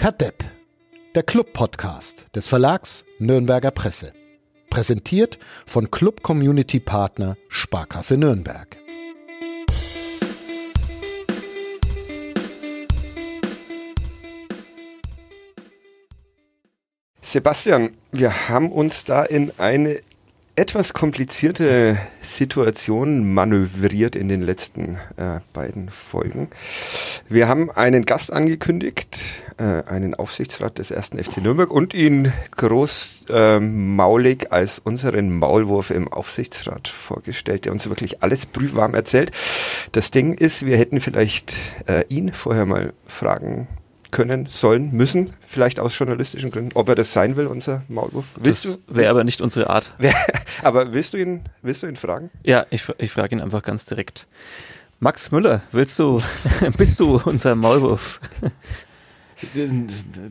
Kadepp, der Club-Podcast des Verlags Nürnberger Presse. Präsentiert von Club Community Partner Sparkasse Nürnberg. Sebastian, wir haben uns da in eine etwas komplizierte Situation manövriert in den letzten äh, beiden Folgen. Wir haben einen Gast angekündigt, äh, einen Aufsichtsrat des ersten FC Nürnberg und ihn großmaulig äh, als unseren Maulwurf im Aufsichtsrat vorgestellt, der uns wirklich alles prüfwarm erzählt. Das Ding ist, wir hätten vielleicht äh, ihn vorher mal fragen können, sollen, müssen, vielleicht aus journalistischen Gründen, ob er das sein will, unser Maulwurf. Willst das wäre aber nicht unsere Art. aber willst du ihn, willst du ihn fragen? Ja, ich, ich frage ihn einfach ganz direkt. Max Müller, willst du, bist du unser Maulwurf?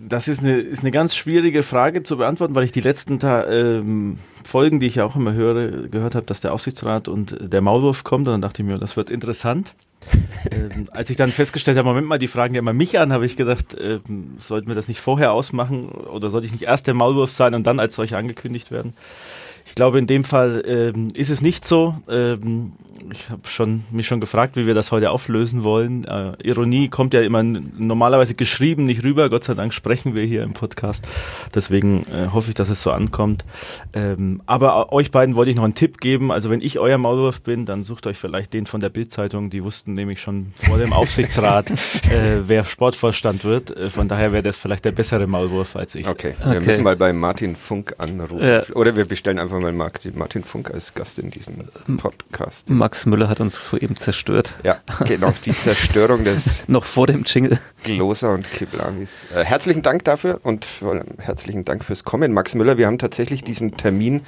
Das ist eine, ist eine ganz schwierige Frage zu beantworten, weil ich die letzten Ta ähm, Folgen, die ich ja auch immer höre, gehört habe, dass der Aufsichtsrat und der Maulwurf kommt. Und dann dachte ich mir, das wird interessant. Ähm, als ich dann festgestellt habe, Moment mal, die fragen ja immer mich an, habe ich gedacht, ähm, sollten wir das nicht vorher ausmachen oder sollte ich nicht erst der Maulwurf sein und dann als solcher angekündigt werden? Ich glaube, in dem Fall ähm, ist es nicht so. Ähm, ich habe schon, mich schon gefragt, wie wir das heute auflösen wollen. Äh, Ironie kommt ja immer normalerweise geschrieben nicht rüber. Gott sei Dank sprechen wir hier im Podcast. Deswegen äh, hoffe ich, dass es so ankommt. Ähm, aber euch beiden wollte ich noch einen Tipp geben. Also wenn ich euer Maulwurf bin, dann sucht euch vielleicht den von der Bildzeitung. Die wussten nämlich schon vor dem Aufsichtsrat, äh, wer Sportvorstand wird. Äh, von daher wäre das vielleicht der bessere Maulwurf als ich. Okay, wir okay. müssen mal bei Martin Funk anrufen. Ja. Oder wir bestellen einfach mal Martin Funk als Gast in diesem Podcast. Max Müller hat uns soeben zerstört. Ja, genau, die Zerstörung des noch vor dem Jingle. Gloser und Kiblavis. Äh, herzlichen Dank dafür und herzlichen Dank fürs Kommen, Max Müller. Wir haben tatsächlich diesen Termin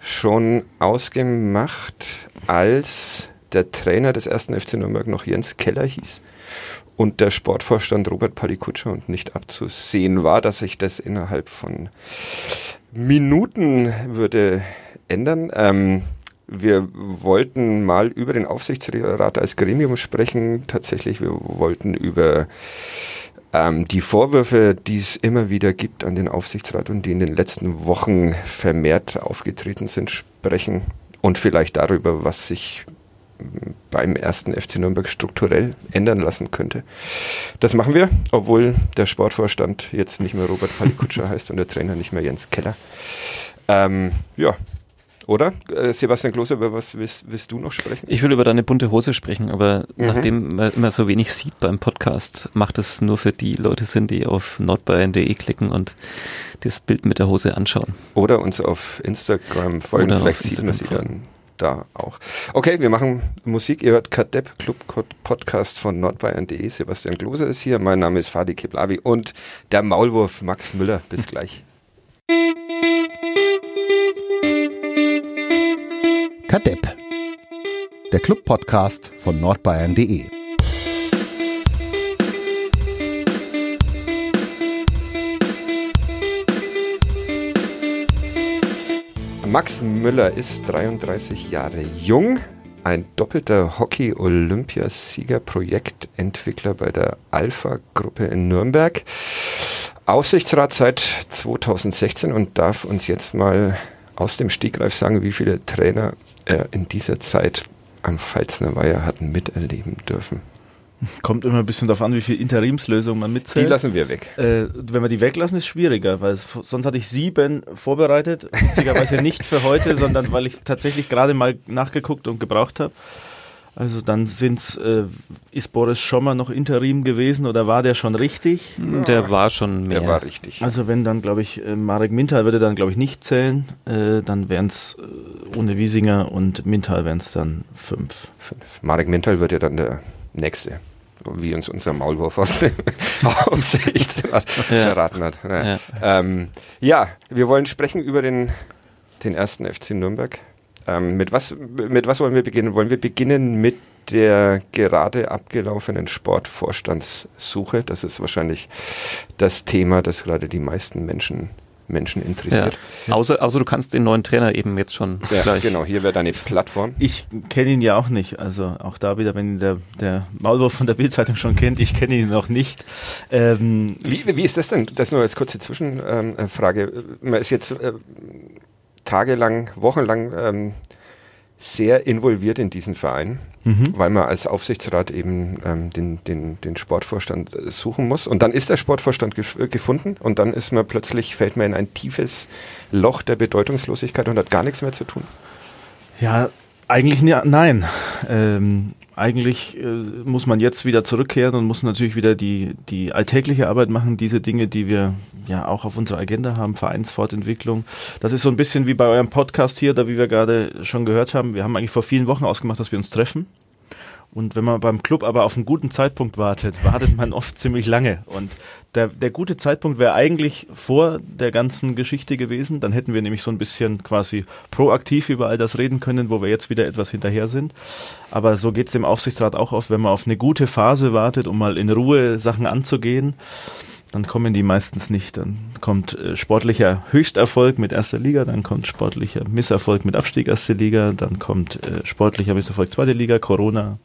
schon ausgemacht, als der Trainer des ersten FC Nürnberg noch Jens Keller hieß und der Sportvorstand Robert Palikutscher und nicht abzusehen war, dass sich das innerhalb von Minuten würde ändern. Ähm, wir wollten mal über den Aufsichtsrat als Gremium sprechen. Tatsächlich, wir wollten über ähm, die Vorwürfe, die es immer wieder gibt an den Aufsichtsrat und die in den letzten Wochen vermehrt aufgetreten sind, sprechen und vielleicht darüber, was sich beim ersten FC Nürnberg strukturell ändern lassen könnte. Das machen wir, obwohl der Sportvorstand jetzt nicht mehr Robert Palikutscher heißt und der Trainer nicht mehr Jens Keller. Ähm, ja, oder? Äh, Sebastian Klose, über was willst, willst, du noch sprechen? Ich will über deine bunte Hose sprechen, aber mhm. nachdem man immer so wenig sieht beim Podcast, macht es nur für die Leute Sinn, die auf nordbayern.de klicken und das Bild mit der Hose anschauen. Oder uns auf Instagram folgen, Oder vielleicht sieht man sie dann da auch. Okay, wir machen Musik. Ihr hört Kadepp Club Podcast von nordbayern.de. Sebastian Klose ist hier. Mein Name ist Fadi Keblavi und der Maulwurf Max Müller. Bis gleich. Kadepp, der Club-Podcast von nordbayern.de. Max Müller ist 33 Jahre jung, ein doppelter Hockey-Olympiasieger, Projektentwickler bei der Alpha-Gruppe in Nürnberg, Aufsichtsrat seit 2016 und darf uns jetzt mal aus dem Stegreif sagen, wie viele Trainer er in dieser Zeit am Pfalzner Weiher hatten miterleben dürfen? Kommt immer ein bisschen darauf an, wie viel Interimslösungen man mitzählt. Die lassen wir weg. Äh, wenn wir die weglassen, ist schwieriger, weil es, sonst hatte ich sieben vorbereitet. Witzigerweise nicht für heute, sondern weil ich tatsächlich gerade mal nachgeguckt und gebraucht habe. Also dann sind's, äh, ist Boris Schommer noch Interim gewesen oder war der schon richtig? Der war schon mehr. Der war richtig. Also wenn dann, glaube ich, äh, Marek Mintal würde dann, glaube ich, nicht zählen, äh, dann wären es äh, ohne Wiesinger und Mintal wären es dann fünf. Fünf. Marek Mintal wird ja dann der Nächste wie uns unser Maulwurf aus der Aufsicht ja. verraten hat. Ja. Ähm, ja, wir wollen sprechen über den, den ersten FC Nürnberg. Ähm, mit, was, mit was wollen wir beginnen? Wollen wir beginnen mit der gerade abgelaufenen Sportvorstandssuche? Das ist wahrscheinlich das Thema, das gerade die meisten Menschen Menschen interessiert. Ja. Außer, außer du kannst den neuen Trainer eben jetzt schon ja, gleich. Genau, hier wäre deine Plattform. Ich kenne ihn ja auch nicht. Also auch da wieder, wenn der, der Maulwurf von der Bildzeitung schon kennt, ich kenne ihn noch nicht. Ähm, wie, wie ist das denn? Das nur als kurze Zwischenfrage. Man ist jetzt äh, tagelang, wochenlang ähm, sehr involviert in diesen Verein, mhm. weil man als Aufsichtsrat eben ähm, den, den, den Sportvorstand äh, suchen muss. Und dann ist der Sportvorstand gef gefunden und dann ist man plötzlich, fällt man in ein tiefes Loch der Bedeutungslosigkeit und hat gar nichts mehr zu tun. Ja, eigentlich ne, nein. Ähm, eigentlich äh, muss man jetzt wieder zurückkehren und muss natürlich wieder die, die alltägliche Arbeit machen, diese Dinge, die wir ja auch auf unserer Agenda haben, Vereinsfortentwicklung. Das ist so ein bisschen wie bei eurem Podcast hier, da wie wir gerade schon gehört haben. Wir haben eigentlich vor vielen Wochen ausgemacht, dass wir uns treffen. Und wenn man beim Club aber auf einen guten Zeitpunkt wartet, wartet man oft ziemlich lange. Und der, der gute Zeitpunkt wäre eigentlich vor der ganzen Geschichte gewesen. Dann hätten wir nämlich so ein bisschen quasi proaktiv über all das reden können, wo wir jetzt wieder etwas hinterher sind. Aber so geht es dem Aufsichtsrat auch oft, wenn man auf eine gute Phase wartet, um mal in Ruhe Sachen anzugehen dann kommen die meistens nicht. Dann kommt äh, sportlicher Höchsterfolg mit erster Liga, dann kommt sportlicher Misserfolg mit Abstieg erste Liga, dann kommt äh, sportlicher Misserfolg zweite Liga, Corona,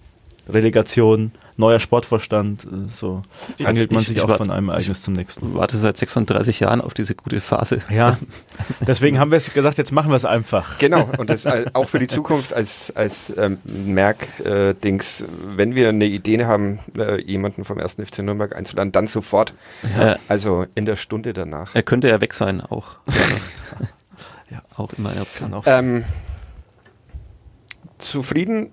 Relegation, neuer Sportvorstand, äh, so also angelt man ich, sich ich auch war, von einem Ereignis zum nächsten. warte seit 36 Jahren auf diese gute Phase. Ja, deswegen haben wir es gesagt, jetzt machen wir es einfach. Genau, und das auch für die Zukunft als, als ähm, Merk-Dings, äh, wenn wir eine Idee haben, äh, jemanden vom 1. FC Nürnberg einzuladen, dann sofort, ja. also in der Stunde danach. Er könnte ja weg sein, auch. ja, auch immer eine Option. Auch. Ähm, zufrieden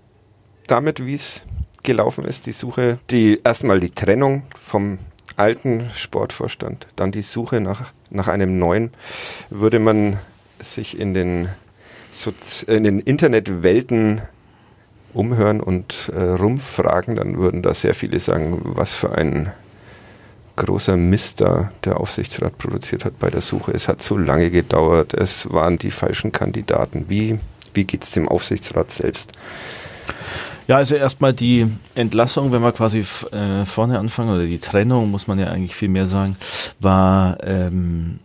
damit, wie es gelaufen ist, die Suche, die erstmal die Trennung vom alten Sportvorstand, dann die Suche nach, nach einem neuen, würde man sich in den, in den Internetwelten umhören und äh, rumfragen, dann würden da sehr viele sagen, was für ein großer Mist da der Aufsichtsrat produziert hat bei der Suche. Es hat zu lange gedauert, es waren die falschen Kandidaten. Wie, wie geht es dem Aufsichtsrat selbst? Ja, also erstmal die Entlassung, wenn wir quasi äh, vorne anfangen, oder die Trennung, muss man ja eigentlich viel mehr sagen, war ähm,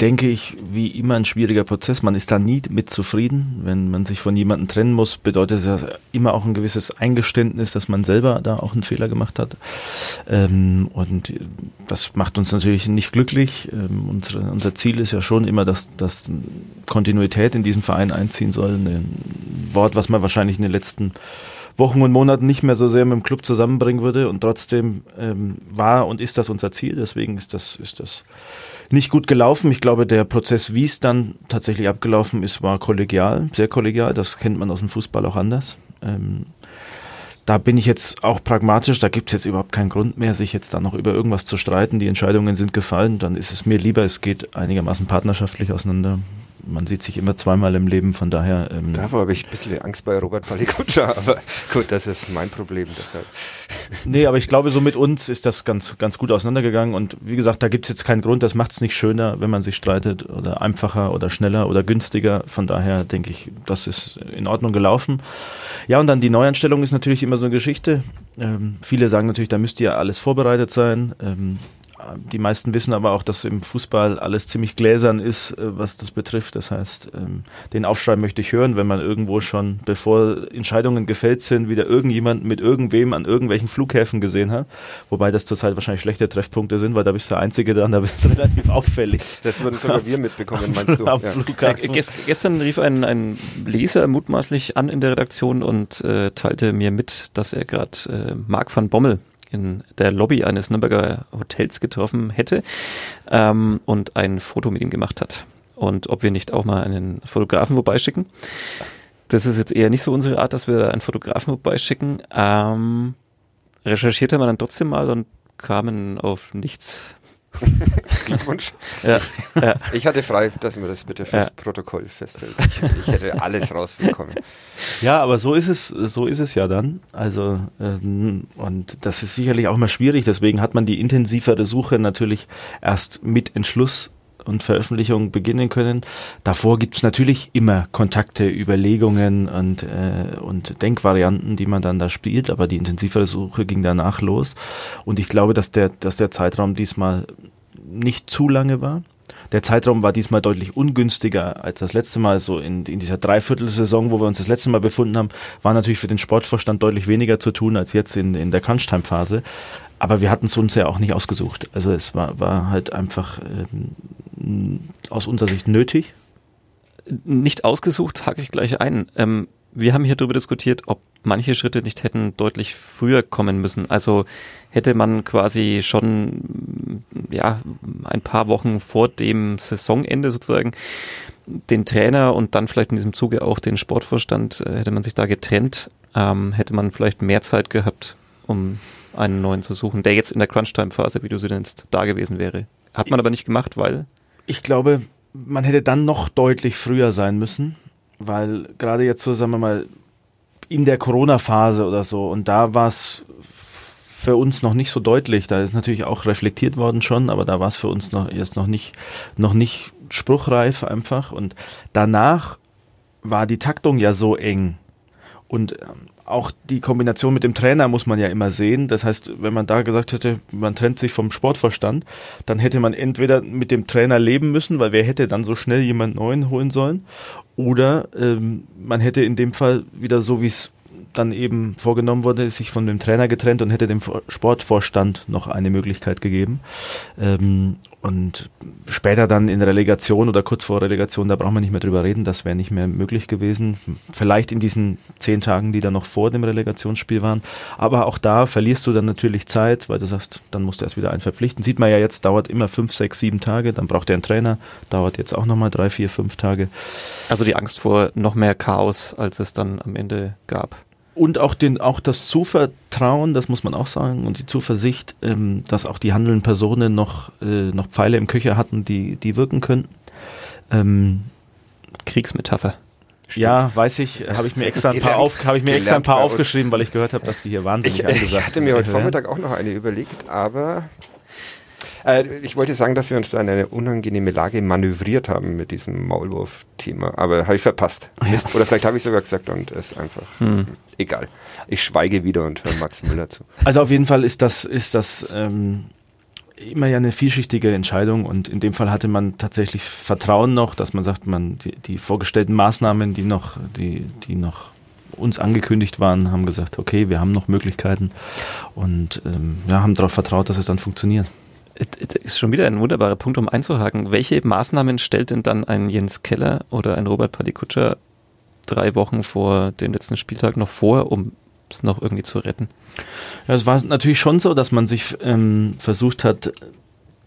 denke ich, wie immer ein schwieriger Prozess. Man ist da nie mit zufrieden. Wenn man sich von jemandem trennen muss, bedeutet das ja immer auch ein gewisses Eingeständnis, dass man selber da auch einen Fehler gemacht hat. Ähm, und das macht uns natürlich nicht glücklich. Ähm, unsere, unser Ziel ist ja schon immer, dass, dass Kontinuität in diesem Verein einziehen soll. Ein Wort, was man wahrscheinlich in den letzten Wochen und Monaten nicht mehr so sehr mit dem Club zusammenbringen würde. Und trotzdem ähm, war und ist das unser Ziel. Deswegen ist das, ist das nicht gut gelaufen. Ich glaube, der Prozess, wie es dann tatsächlich abgelaufen ist, war kollegial, sehr kollegial. Das kennt man aus dem Fußball auch anders. Ähm, da bin ich jetzt auch pragmatisch, da gibt es jetzt überhaupt keinen Grund mehr, sich jetzt da noch über irgendwas zu streiten. Die Entscheidungen sind gefallen, dann ist es mir lieber, es geht einigermaßen partnerschaftlich auseinander man sieht sich immer zweimal im Leben, von daher. Ähm Davor habe ich ein bisschen Angst bei Robert Palikutscher, aber gut, das ist mein Problem. Deshalb. Nee, aber ich glaube, so mit uns ist das ganz, ganz gut auseinandergegangen und wie gesagt, da gibt es jetzt keinen Grund, das macht es nicht schöner, wenn man sich streitet oder einfacher oder schneller oder günstiger. Von daher denke ich, das ist in Ordnung gelaufen. Ja, und dann die Neuanstellung ist natürlich immer so eine Geschichte. Ähm, viele sagen natürlich, da müsste ja alles vorbereitet sein. Ähm, die meisten wissen aber auch, dass im Fußball alles ziemlich gläsern ist, äh, was das betrifft. Das heißt, ähm, den Aufschrei möchte ich hören, wenn man irgendwo schon, bevor Entscheidungen gefällt sind, wieder irgendjemand mit irgendwem an irgendwelchen Flughäfen gesehen hat. Wobei das zurzeit wahrscheinlich schlechte Treffpunkte sind, weil da bist du der Einzige dann, da bist du relativ auffällig. Das würden sogar wir mitbekommen, meinst du? Am ja. Flughafen. Äh, gestern rief ein, ein Leser mutmaßlich an in der Redaktion und äh, teilte mir mit, dass er gerade äh, Marc van Bommel in der Lobby eines Nürnberger Hotels getroffen hätte ähm, und ein Foto mit ihm gemacht hat. Und ob wir nicht auch mal einen Fotografen vorbeischicken. Das ist jetzt eher nicht so unsere Art, dass wir da einen Fotografen vorbeischicken. Ähm, recherchiert haben wir dann trotzdem mal und kamen auf nichts. Glückwunsch. Ja, ja. Ich hatte frei, dass wir das bitte fürs ja. Protokoll festhält. Ich, ich, hätte alles rausbekommen. Ja, aber so ist es, so ist es ja dann. Also ähm, und das ist sicherlich auch mal schwierig. Deswegen hat man die intensivere Suche natürlich erst mit Entschluss und Veröffentlichung beginnen können. Davor gibt's natürlich immer Kontakte, Überlegungen und, äh, und Denkvarianten, die man dann da spielt, aber die intensivere Suche ging danach los. Und ich glaube, dass der, dass der Zeitraum diesmal nicht zu lange war. der Zeitraum war diesmal deutlich ungünstiger als das letzte Mal. So in, in dieser Dreiviertelsaison, wo wir uns das letzte Mal befunden haben, war natürlich für den Sportvorstand deutlich weniger zu tun als jetzt in, in der Crunchtime-Phase. Aber wir hatten es uns ja auch nicht ausgesucht. Also es war, war halt einfach ähm, aus unserer Sicht nötig. Nicht ausgesucht, hake ich gleich ein. Ähm, wir haben hier darüber diskutiert, ob manche Schritte nicht hätten deutlich früher kommen müssen. Also hätte man quasi schon ja ein paar Wochen vor dem Saisonende sozusagen den Trainer und dann vielleicht in diesem Zuge auch den Sportvorstand äh, hätte man sich da getrennt, ähm, hätte man vielleicht mehr Zeit gehabt, um einen neuen zu suchen, der jetzt in der Crunch-Time-Phase, wie du sie nennst, da gewesen wäre. Hat man aber nicht gemacht, weil? Ich glaube, man hätte dann noch deutlich früher sein müssen weil gerade jetzt so, sagen wir mal, in der Corona-Phase oder so, und da war es für uns noch nicht so deutlich. Da ist natürlich auch reflektiert worden schon, aber da war es für uns noch erst noch nicht, noch nicht spruchreif einfach. Und danach war die Taktung ja so eng. Und ähm, auch die Kombination mit dem Trainer muss man ja immer sehen. Das heißt, wenn man da gesagt hätte, man trennt sich vom Sportverstand, dann hätte man entweder mit dem Trainer leben müssen, weil wer hätte dann so schnell jemand Neuen holen sollen, oder ähm, man hätte in dem Fall wieder so, wie es dann eben vorgenommen wurde, sich von dem Trainer getrennt und hätte dem Sportvorstand noch eine Möglichkeit gegeben. Ähm, und später dann in Relegation oder kurz vor Relegation, da braucht man nicht mehr drüber reden, das wäre nicht mehr möglich gewesen. Vielleicht in diesen zehn Tagen, die da noch vor dem Relegationsspiel waren. Aber auch da verlierst du dann natürlich Zeit, weil du sagst, dann musst du erst wieder einen verpflichten. Sieht man ja jetzt, dauert immer fünf, sechs, sieben Tage, dann braucht er einen Trainer, dauert jetzt auch nochmal drei, vier, fünf Tage. Also die Angst vor noch mehr Chaos, als es dann am Ende gab und auch den auch das Zuvertrauen, das muss man auch sagen, und die Zuversicht, ähm, dass auch die handelnden Personen noch äh, noch Pfeile im Köcher hatten, die die wirken könnten. Ähm, Kriegsmetapher. Stimmt. Ja, weiß ich, habe ich mir extra ein paar, auf, ich mir extra ein paar aufgeschrieben, weil ich gehört habe, dass die hier wahnsinnig ich, angesagt Ich hatte mir heute Vormittag auch noch eine überlegt, aber äh, ich wollte sagen, dass wir uns da in eine unangenehme Lage manövriert haben mit diesem Maulwurf-Thema, aber habe ich verpasst. Ja. Oder vielleicht habe ich sogar gesagt und es ist einfach hm. egal. Ich schweige wieder und höre Max Müller zu. Also auf jeden Fall ist das, ist das ähm, immer ja eine vielschichtige Entscheidung und in dem Fall hatte man tatsächlich Vertrauen noch, dass man sagt, man die, die vorgestellten Maßnahmen, die noch, die, die noch uns angekündigt waren, haben gesagt, okay, wir haben noch Möglichkeiten und ähm, ja, haben darauf vertraut, dass es dann funktioniert ist schon wieder ein wunderbarer Punkt, um einzuhaken. Welche Maßnahmen stellt denn dann ein Jens Keller oder ein Robert Palikutscher drei Wochen vor dem letzten Spieltag noch vor, um es noch irgendwie zu retten? Ja, es war natürlich schon so, dass man sich ähm, versucht hat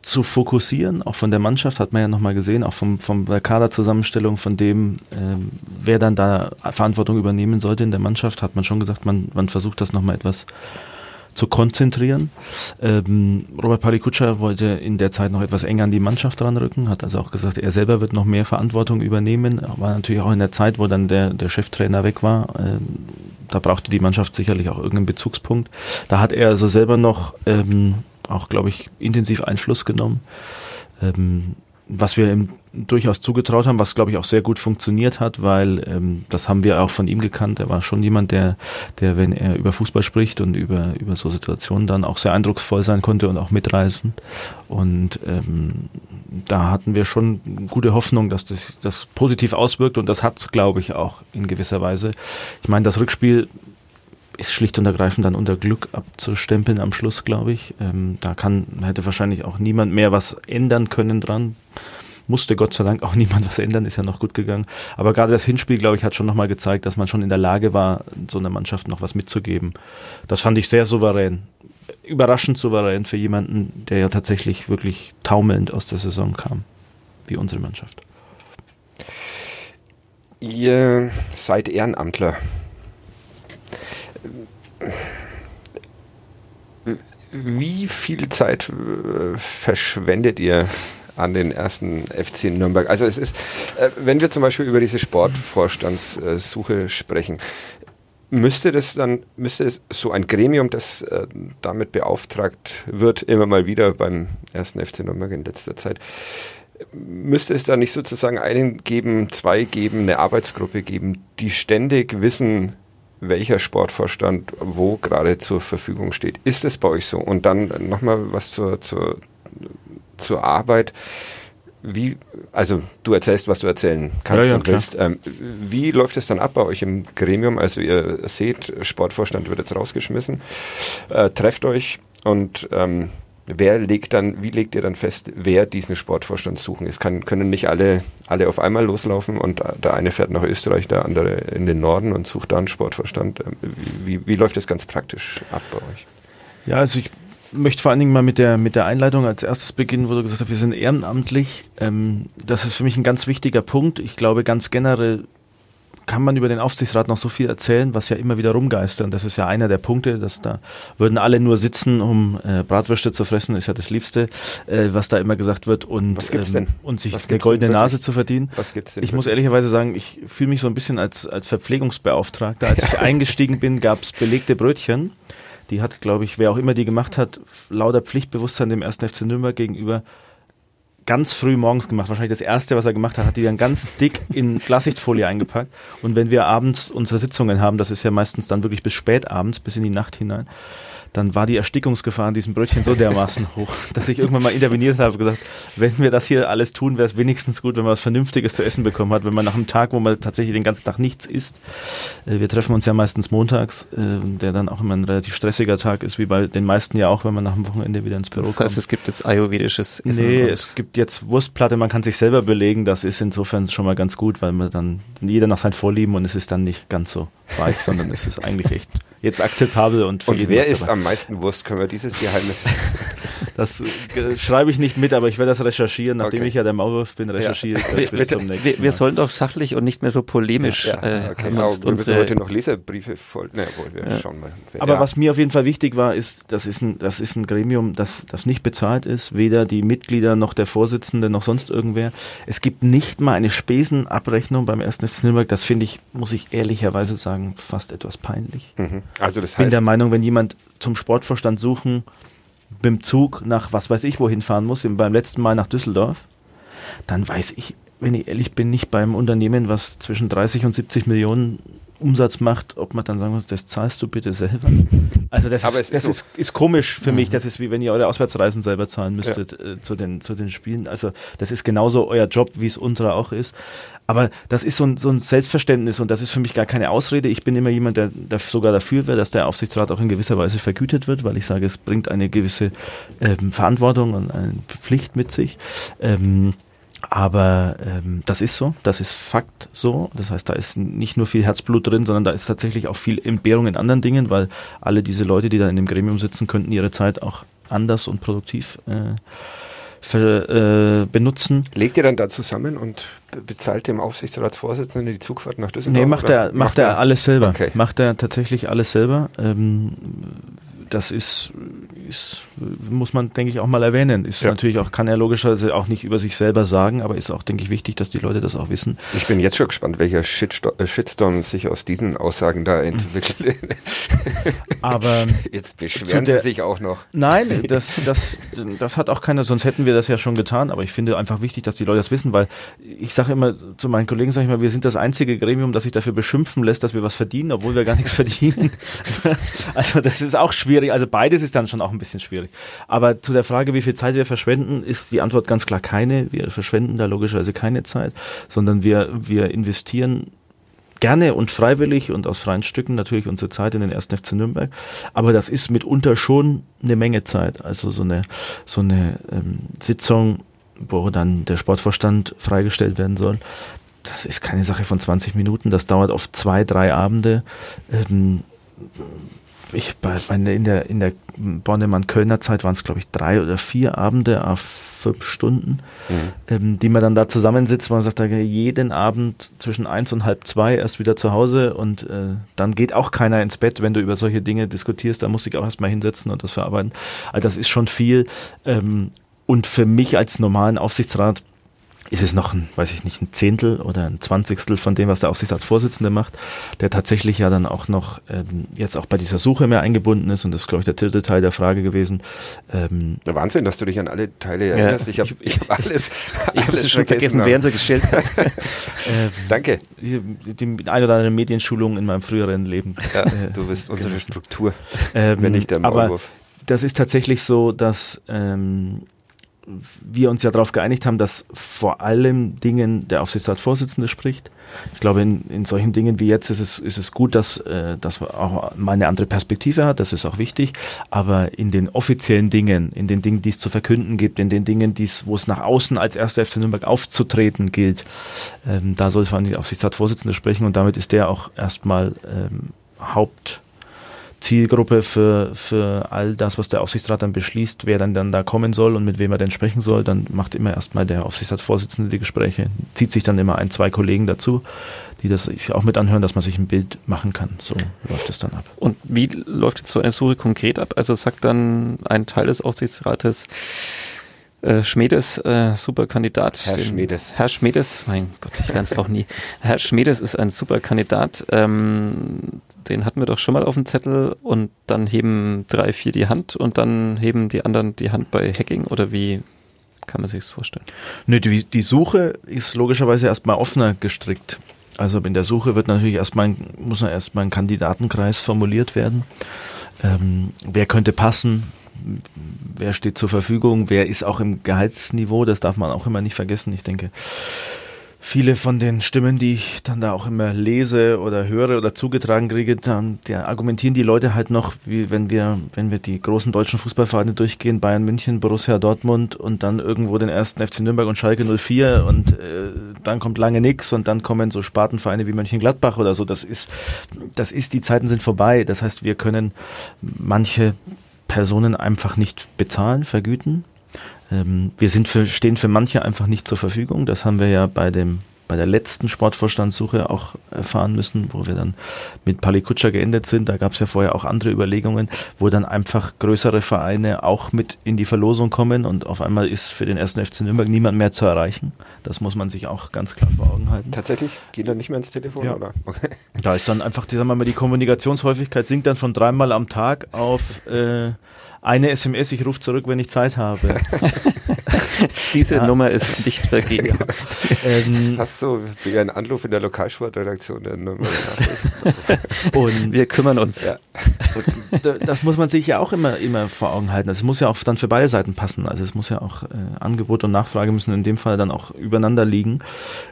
zu fokussieren, auch von der Mannschaft, hat man ja nochmal gesehen, auch vom, vom der Kaderzusammenstellung, von dem, ähm, wer dann da Verantwortung übernehmen sollte in der Mannschaft, hat man schon gesagt, man, man versucht das nochmal etwas zu konzentrieren. Ähm, Robert Palikutscher wollte in der Zeit noch etwas enger an die Mannschaft ranrücken, hat also auch gesagt, er selber wird noch mehr Verantwortung übernehmen. War natürlich auch in der Zeit, wo dann der, der Cheftrainer weg war. Ähm, da brauchte die Mannschaft sicherlich auch irgendeinen Bezugspunkt. Da hat er also selber noch ähm, auch, glaube ich, intensiv Einfluss genommen. Ähm, was wir ihm durchaus zugetraut haben, was glaube ich auch sehr gut funktioniert hat, weil ähm, das haben wir auch von ihm gekannt. Er war schon jemand, der, der, wenn er über Fußball spricht und über über so Situationen dann auch sehr eindrucksvoll sein konnte und auch mitreißend. Und ähm, da hatten wir schon gute Hoffnung, dass das, das positiv auswirkt und das hat's, glaube ich, auch in gewisser Weise. Ich meine, das Rückspiel ist schlicht und ergreifend dann unter Glück abzustempeln am Schluss, glaube ich. Ähm, da kann, hätte wahrscheinlich auch niemand mehr was ändern können dran. Musste Gott sei Dank auch niemand was ändern, ist ja noch gut gegangen. Aber gerade das Hinspiel, glaube ich, hat schon nochmal gezeigt, dass man schon in der Lage war, so einer Mannschaft noch was mitzugeben. Das fand ich sehr souverän. Überraschend souverän für jemanden, der ja tatsächlich wirklich taumelnd aus der Saison kam, wie unsere Mannschaft. Ihr seid Ehrenamtler wie viel Zeit äh, verschwendet ihr an den ersten FC Nürnberg? Also es ist, äh, wenn wir zum Beispiel über diese Sportvorstandssuche sprechen, müsste das dann, müsste es so ein Gremium, das äh, damit beauftragt wird, immer mal wieder beim ersten FC Nürnberg in letzter Zeit, müsste es da nicht sozusagen einen geben, zwei geben, eine Arbeitsgruppe geben, die ständig wissen, welcher Sportvorstand wo gerade zur Verfügung steht. Ist es bei euch so? Und dann nochmal was zur, zur, zur Arbeit. wie, also du erzählst, was du erzählen kannst Ja, ja, und willst. Ähm, wie läuft es dann ab bei euch im Gremium? Also ihr seht, Sportvorstand wird jetzt rausgeschmissen, äh, trefft euch und ähm, wer legt dann, wie legt ihr dann fest, wer diesen Sportvorstand suchen? Es kann, können nicht alle, alle auf einmal loslaufen und der eine fährt nach Österreich, der andere in den Norden und sucht da einen Sportvorstand. Ähm, Wie, wie läuft das ganz praktisch ab bei euch? Ja, also ich möchte vor allen Dingen mal mit der, mit der Einleitung als erstes beginnen, wo du gesagt hast, wir sind ehrenamtlich. Ähm, das ist für mich ein ganz wichtiger Punkt. Ich glaube, ganz generell kann man über den Aufsichtsrat noch so viel erzählen, was ja immer wieder rumgeistert. Und das ist ja einer der Punkte, dass da würden alle nur sitzen, um äh, Bratwürste zu fressen, ist ja das Liebste, äh, was da immer gesagt wird. Und, Was gibt's denn? und sich eine goldene Nase zu verdienen. Was gibt's denn? Ich muss wirklich? ehrlicherweise sagen, ich fühle mich so ein bisschen als, als Verpflegungsbeauftragter. Als ich eingestiegen bin, gab es belegte Brötchen. Die hat, glaube ich, wer auch immer die gemacht hat, lauter Pflichtbewusstsein dem 1. FC Nürnberg gegenüber ganz früh morgens gemacht. Wahrscheinlich das erste, was er gemacht hat, hat die dann ganz dick in Glassichtfolie eingepackt. Und wenn wir abends unsere Sitzungen haben, das ist ja meistens dann wirklich bis spät abends, bis in die Nacht hinein, dann war die Erstickungsgefahr an diesem Brötchen so dermaßen hoch, dass ich irgendwann mal interveniert habe und gesagt, wenn wir das hier alles tun, wäre es wenigstens gut, wenn man was Vernünftiges zu essen bekommen hat, wenn man nach einem Tag, wo man tatsächlich den ganzen Tag nichts isst, äh, wir treffen uns ja meistens montags, äh, der dann auch immer ein relativ stressiger Tag ist, wie bei den meisten ja auch, wenn man nach dem Wochenende wieder ins Büro Das kommt. heißt, es gibt jetzt ayurvedisches Essen. Nee, es gibt jetzt Wurstplatte, man kann sich selber belegen, das ist insofern schon mal ganz gut, weil man dann jeder nach seinen Vorlieben und es ist dann nicht ganz so weich, sondern es ist eigentlich echt jetzt akzeptabel und für Und jeden wer isst dabei. am meisten Wurst? Können wir dieses Geheimnis? Das äh, schreibe ich nicht mit, aber ich werde das recherchieren, nachdem Okay. ich ja der Maulwurf bin, recherchiere ich das wir, bis wir, zum nächsten wir, Mal. wir sollen doch sachlich und nicht mehr so polemisch. Ja, äh, okay. Aber wir müssen heute noch Leserbriefe voll. Na wohl, wir schauen mal. Aber ja. was mir auf jeden Fall wichtig war, ist, das ist ein, das ist ein Gremium, das, das nicht bezahlt ist, weder die Mitglieder noch der Vorsitzende noch sonst irgendwer. Es gibt nicht mal eine Spesenabrechnung beim 1. FC Nürnberg. Das finde ich, muss ich ehrlicherweise sagen, fast etwas peinlich. Mhm. Also das Ich bin heißt, der Meinung, wenn jemand zum Sportvorstand suchen, dem Zug nach was weiß ich wohin fahren muss, beim letzten Mal nach Düsseldorf, dann weiß ich, wenn ich ehrlich bin, nicht beim Unternehmen, was zwischen 30 und 70 Millionen Umsatz macht, ob man dann sagen muss, das zahlst du bitte selber. Also das, Aber ist, es ist das so. ist, ist komisch für mich. Das ist wie wenn ihr eure Auswärtsreisen selber zahlen müsstet äh, zu, den, zu den Spielen. Also das ist genauso euer Job, wie es unserer auch ist. Aber das ist so ein, so ein Selbstverständnis und das ist für mich gar keine Ausrede. Ich bin immer jemand, der, der sogar dafür wäre, dass der Aufsichtsrat auch in gewisser Weise vergütet wird, weil ich sage, es bringt eine gewisse ähm, Verantwortung und eine Pflicht mit sich. Ähm, aber ähm, das ist so, das ist Fakt so. Das heißt, da ist nicht nur viel Herzblut drin, sondern da ist tatsächlich auch viel Entbehrung in anderen Dingen, weil alle diese Leute, die da in dem Gremium sitzen, könnten ihre Zeit auch anders und produktiv äh, ver, äh, benutzen. legt ihr dann da zusammen und be- bezahlt dem Aufsichtsratsvorsitzenden die Zugfahrt nach Düsseldorf? Nee, macht er, macht er alles selber. Okay. Macht er tatsächlich alles selber. Ähm, das ist, ist, muss man, denke ich, auch mal erwähnen. Ist Ja. natürlich auch, kann er logischerweise auch nicht über sich selber sagen, aber ist auch, denke ich, wichtig, dass die Leute das auch wissen. Ich bin jetzt schon gespannt, welcher äh, Shitstorm sich aus diesen Aussagen da entwickelt. Aber Jetzt beschweren der- sie sich auch noch. Nein, das, das, das hat auch keiner, sonst hätten wir das ja schon getan, aber ich finde einfach wichtig, dass die Leute das wissen, weil ich sage immer zu meinen Kollegen, sage ich mal, wir sind das einzige Gremium, das sich dafür beschimpfen lässt, dass wir was verdienen, obwohl wir gar nichts verdienen. Also das ist auch schwierig, also beides ist dann schon auch ein bisschen schwierig. Aber zu der Frage, wie viel Zeit wir verschwenden, ist die Antwort ganz klar keine. Wir verschwenden da logischerweise keine Zeit, sondern wir, wir investieren gerne und freiwillig und aus freien Stücken natürlich unsere Zeit in den ersten FC Nürnberg. Aber das ist mitunter schon eine Menge Zeit. Also so eine, so eine ähm, Sitzung, wo dann der Sportvorstand freigestellt werden soll. Das ist keine Sache von 20 Minuten. Das dauert oft zwei, drei Abende. Ähm, ich bei in der in der Bornemann-Kölner Zeit waren es glaube ich drei oder vier Abende auf fünf Stunden, ähm, die man dann da zusammensitzt. Man sagt, jeden Abend zwischen eins und halb zwei erst wieder zu Hause und äh, dann geht auch keiner ins Bett, wenn du über solche Dinge diskutierst. Da muss ich auch erstmal hinsetzen und das verarbeiten. Also das ist schon viel. Ähm, und für mich als normalen Aufsichtsrat ist es noch ein, weiß ich nicht, ein Zehntel oder ein Zwanzigstel von dem, was der Aufsichtsratsvorsitzende macht, der tatsächlich ja dann auch noch ähm, jetzt auch bei dieser Suche mehr eingebunden ist und das ist, glaube ich, der dritte Teil der Frage gewesen. Ähm, Der Wahnsinn, dass du dich an alle Teile erinnerst. ich habe ich hab alles, Ich habe alles es schon vergessen, aber- wer sie gestellt hat. ähm, Danke. die, die ein oder andere Medienschulung in meinem früheren Leben. Ja, Äh, du bist unsere Struktur, ähm, wenn nicht der aber Maulwurf. das ist tatsächlich so, dass ähm, wir uns ja darauf geeinigt haben, dass vor allem Dingen der Aufsichtsratsvorsitzende spricht. Ich glaube, in, in solchen Dingen wie jetzt ist es, ist es gut, dass, äh, dass man auch mal eine andere Perspektive hat, das ist auch wichtig. Aber in den offiziellen Dingen, in den Dingen, die es zu verkünden gibt, in den Dingen, die's, wo es nach außen als erster FC Nürnberg aufzutreten gilt, ähm, da soll vor allem die Aufsichtsratsvorsitzende sprechen und damit ist der auch erstmal ähm, Haupt Zielgruppe für, für all das, was der Aufsichtsrat dann beschließt, wer dann, dann da kommen soll und mit wem er denn sprechen soll, dann macht immer erstmal der Aufsichtsratsvorsitzende die Gespräche, zieht sich dann immer ein, zwei Kollegen dazu, die das auch mit anhören, dass man sich ein Bild machen kann. So läuft es dann ab. Und wie läuft jetzt so eine Suche konkret ab? Also sagt dann ein Teil des Aufsichtsrates, äh, Schmedes, äh, super Kandidat. Herr den, Schmedes. Herr Schmedes, mein Gott, ich lerne es auch nie. Herr Schmedes ist ein super Kandidat. Ähm, den hatten wir doch schon mal auf dem Zettel und dann heben drei, vier die Hand und dann heben die anderen die Hand bei Hacking oder wie kann man sich das vorstellen? Nö, die, die Suche ist logischerweise erstmal offener gestrickt. Also in der Suche wird natürlich erstmal, muss erstmal ein Kandidatenkreis formuliert werden. Ähm, wer könnte passen? Wer steht zur Verfügung, wer ist auch im Gehaltsniveau, das darf man auch immer nicht vergessen. Ich denke, viele von den Stimmen, die ich dann da auch immer lese oder höre oder zugetragen kriege, dann argumentieren die Leute halt noch, wie wenn wir, wenn wir die großen deutschen Fußballvereine durchgehen, Bayern München, Borussia Dortmund und dann irgendwo den ersten FC Nürnberg und Schalke 04 und äh, dann kommt lange nix und dann kommen so Spartenvereine wie Mönchengladbach oder so. Das ist, das ist, die Zeiten sind vorbei. Das heißt, wir können manche Personen einfach nicht bezahlen, vergüten. Ähm, wir sind für, stehen für manche einfach nicht zur Verfügung. Das haben wir ja bei dem bei der letzten Sportvorstandssuche auch erfahren müssen, wo wir dann mit Palikutscher geendet sind. Da gab es ja vorher auch andere Überlegungen, wo dann einfach größere Vereine auch mit in die Verlosung kommen und auf einmal ist für den ersten FC Nürnberg niemand mehr zu erreichen. Das muss man sich auch ganz klar vor Augen halten. Tatsächlich? Geht er nicht mehr ins Telefon? Ja. Oder? Okay. Da ist dann einfach, die, sagen wir mal, die Kommunikationshäufigkeit sinkt dann von dreimal am Tag auf äh, eine SMS, ich rufe zurück, wenn ich Zeit habe. Diese ja. Nummer ist nicht vergeben. ähm, Fast so wie ein Anruf in der Lokalsportredaktion der Nummer. und wir kümmern uns. Ja. das muss man sich ja auch immer, immer vor Augen halten. Es muss ja auch dann für beide Seiten passen. Also es muss ja auch äh, Angebot und Nachfrage müssen in dem Fall dann auch übereinander liegen.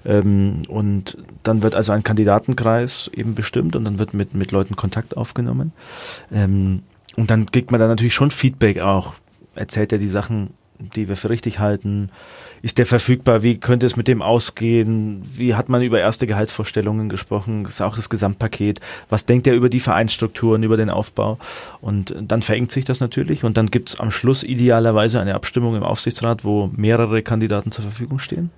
Ähm, und dann wird also ein Kandidatenkreis eben bestimmt und dann wird mit, mit Leuten Kontakt aufgenommen. Ähm, und dann kriegt man da natürlich schon Feedback auch. Erzählt er die Sachen, die wir für richtig halten? Ist der verfügbar? Wie könnte es mit dem ausgehen? Wie hat man über erste Gehaltsvorstellungen gesprochen? Ist auch das Gesamtpaket. Was denkt er über die Vereinsstrukturen, über den Aufbau? Und dann verengt sich das natürlich. Und dann gibt es am Schluss idealerweise eine Abstimmung im Aufsichtsrat, wo mehrere Kandidaten zur Verfügung stehen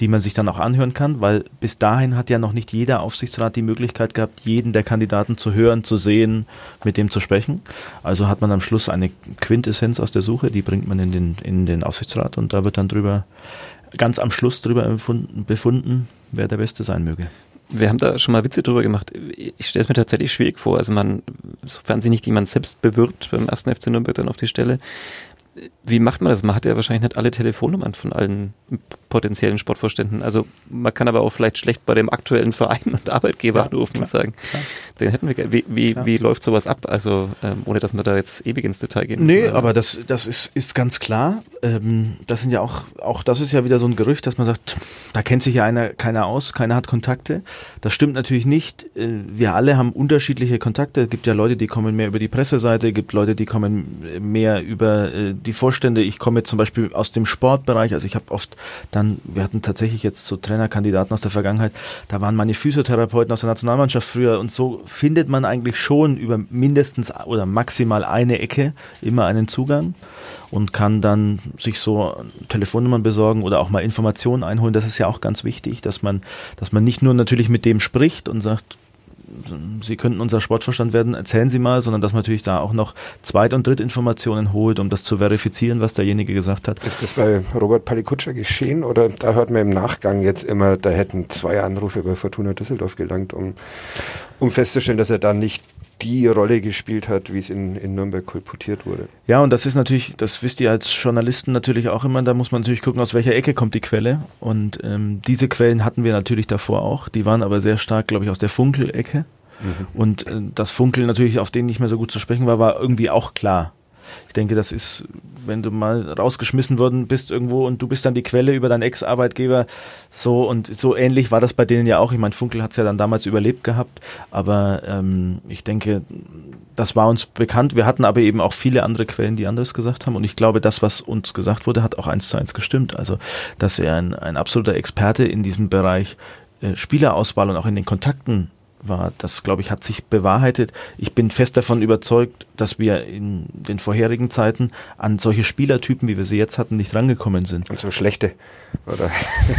die man sich dann auch anhören kann, weil bis dahin hat ja noch nicht jeder Aufsichtsrat die Möglichkeit gehabt, jeden der Kandidaten zu hören, zu sehen, mit dem zu sprechen. Also hat man am Schluss eine Quintessenz aus der Suche, die bringt man in den, in den Aufsichtsrat und da wird dann drüber, ganz am Schluss drüber befunden, befunden wer der Beste sein möge. Wir haben da schon mal Witze drüber gemacht. Ich stelle es mir tatsächlich schwierig vor. Also man, sofern sich nicht jemand selbst bewirbt beim ersten FC Nürnberg dann auf die Stelle, wie macht man das? Man hat ja wahrscheinlich nicht alle Telefonnummern von allen potenziellen Sportvorständen. Also man kann aber auch vielleicht schlecht bei dem aktuellen Verein und Arbeitgeber ja, anrufen klar, und sagen, klar. den hätten wir. Wie, wie, wie läuft sowas ab? Also ähm, ohne dass wir da jetzt ewig ins Detail gehen. Nee, müssen, aber das, das ist, ist ganz klar. Ähm, das sind ja auch, auch das ist ja wieder so ein Gerücht, dass man sagt, da kennt sich ja einer, keiner aus, keiner hat Kontakte. Das stimmt natürlich nicht. Äh, wir alle haben unterschiedliche Kontakte. Es gibt ja Leute, die kommen mehr über die Presseseite, es gibt Leute, die kommen mehr über äh, die Vorstände. Ich komme zum Beispiel aus dem Sportbereich, also ich habe oft dann, wir hatten tatsächlich jetzt so Trainerkandidaten aus der Vergangenheit, da waren meine Physiotherapeuten aus der Nationalmannschaft früher und so findet man eigentlich schon über mindestens oder maximal eine Ecke immer einen Zugang und kann dann sich so Telefonnummern besorgen oder auch mal Informationen einholen. Das ist ja auch ganz wichtig, dass man, dass man nicht nur natürlich mit dem spricht und sagt, Sie könnten unser Sportverstand werden, erzählen Sie mal, sondern dass man natürlich da auch noch Zweit- und Drittinformationen holt, um das zu verifizieren, was derjenige gesagt hat. Ist das bei Robert Palikutscher geschehen oder da hört man im Nachgang jetzt immer, da hätten zwei Anrufe bei Fortuna Düsseldorf gelangt, um, um festzustellen, dass er da nicht die Rolle gespielt hat, wie es in, in Nürnberg kolportiert wurde. Ja, und das ist natürlich, das wisst ihr als Journalisten natürlich auch immer, da muss man natürlich gucken, aus welcher Ecke kommt die Quelle. Und ähm, diese Quellen hatten wir natürlich davor auch, die waren aber sehr stark, glaube ich, aus der Funkel-Ecke. Mhm. Und äh, das Funkeln natürlich, auf denen nicht mehr so gut zu sprechen war, war irgendwie auch klar. Ich denke, das ist, wenn du mal rausgeschmissen worden bist irgendwo und du bist dann die Quelle über deinen Ex-Arbeitgeber, so und so ähnlich war das bei denen ja auch. Ich meine, Funkel hat es ja dann damals überlebt gehabt, aber ähm, ich denke, das war uns bekannt. Wir hatten aber eben auch viele andere Quellen, die anderes gesagt haben. Und ich glaube, das, was uns gesagt wurde, hat auch eins zu eins gestimmt. Also, dass er ein, ein absoluter Experte in diesem Bereich äh, Spielerauswahl und auch in den Kontakten war. Das, glaube ich, hat sich bewahrheitet. Ich bin fest davon überzeugt, dass wir in den vorherigen Zeiten an solche Spielertypen, wie wir sie jetzt hatten, nicht rangekommen sind. Und so schlechte. Oder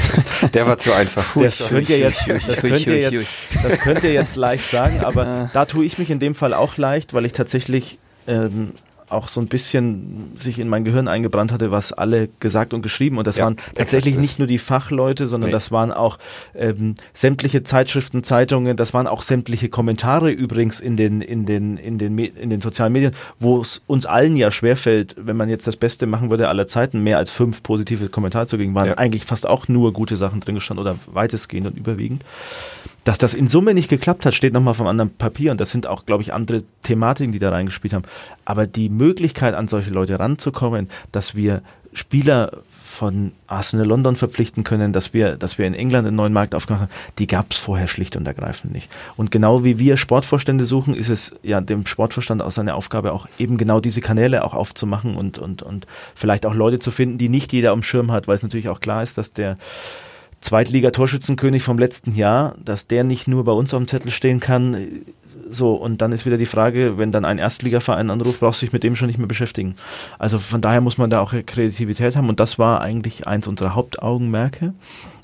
der war zu einfach. Das könnt ihr jetzt, das könnt ihr jetzt, das könnt ihr jetzt leicht sagen, aber da tue ich mich in dem Fall auch leicht, weil ich tatsächlich ähm, auch so ein bisschen sich in mein Gehirn eingebrannt hatte, was alle gesagt und geschrieben. Und das ja, waren tatsächlich nicht nur die Fachleute, sondern nee. das waren auch ähm, sämtliche Zeitschriften, Zeitungen, das waren auch sämtliche Kommentare übrigens in den, in den, in den, in den sozialen Medien, wo es uns allen ja schwerfällt, wenn man jetzt das Beste machen würde aller Zeiten, mehr als fünf positive Kommentare zu geben, waren ja. eigentlich fast auch nur gute Sachen drin gestanden oder weitestgehend und überwiegend. Dass das in Summe nicht geklappt hat, steht nochmal vom anderen Papier und das sind auch, glaube ich, andere Thematiken, die da reingespielt haben. Aber die Möglichkeit, an solche Leute ranzukommen, dass wir Spieler von Arsenal London verpflichten können, dass wir, dass wir in England einen neuen Markt aufgemacht haben, die gab es vorher schlicht und ergreifend nicht. Und genau wie wir Sportvorstände suchen, ist es ja dem Sportvorstand auch seine Aufgabe, auch eben genau diese Kanäle auch aufzumachen und, und, und vielleicht auch Leute zu finden, die nicht jeder am Schirm hat, weil es natürlich auch klar ist, dass der Zweitliga-Torschützenkönig vom letzten Jahr, dass der nicht nur bei uns auf dem Zettel stehen kann. So, und dann ist wieder die Frage, wenn dann ein Erstligaverein anruft, brauchst du dich mit dem schon nicht mehr beschäftigen. Also von daher muss man da auch Kreativität haben und das war eigentlich eins unserer Hauptaugenmerke.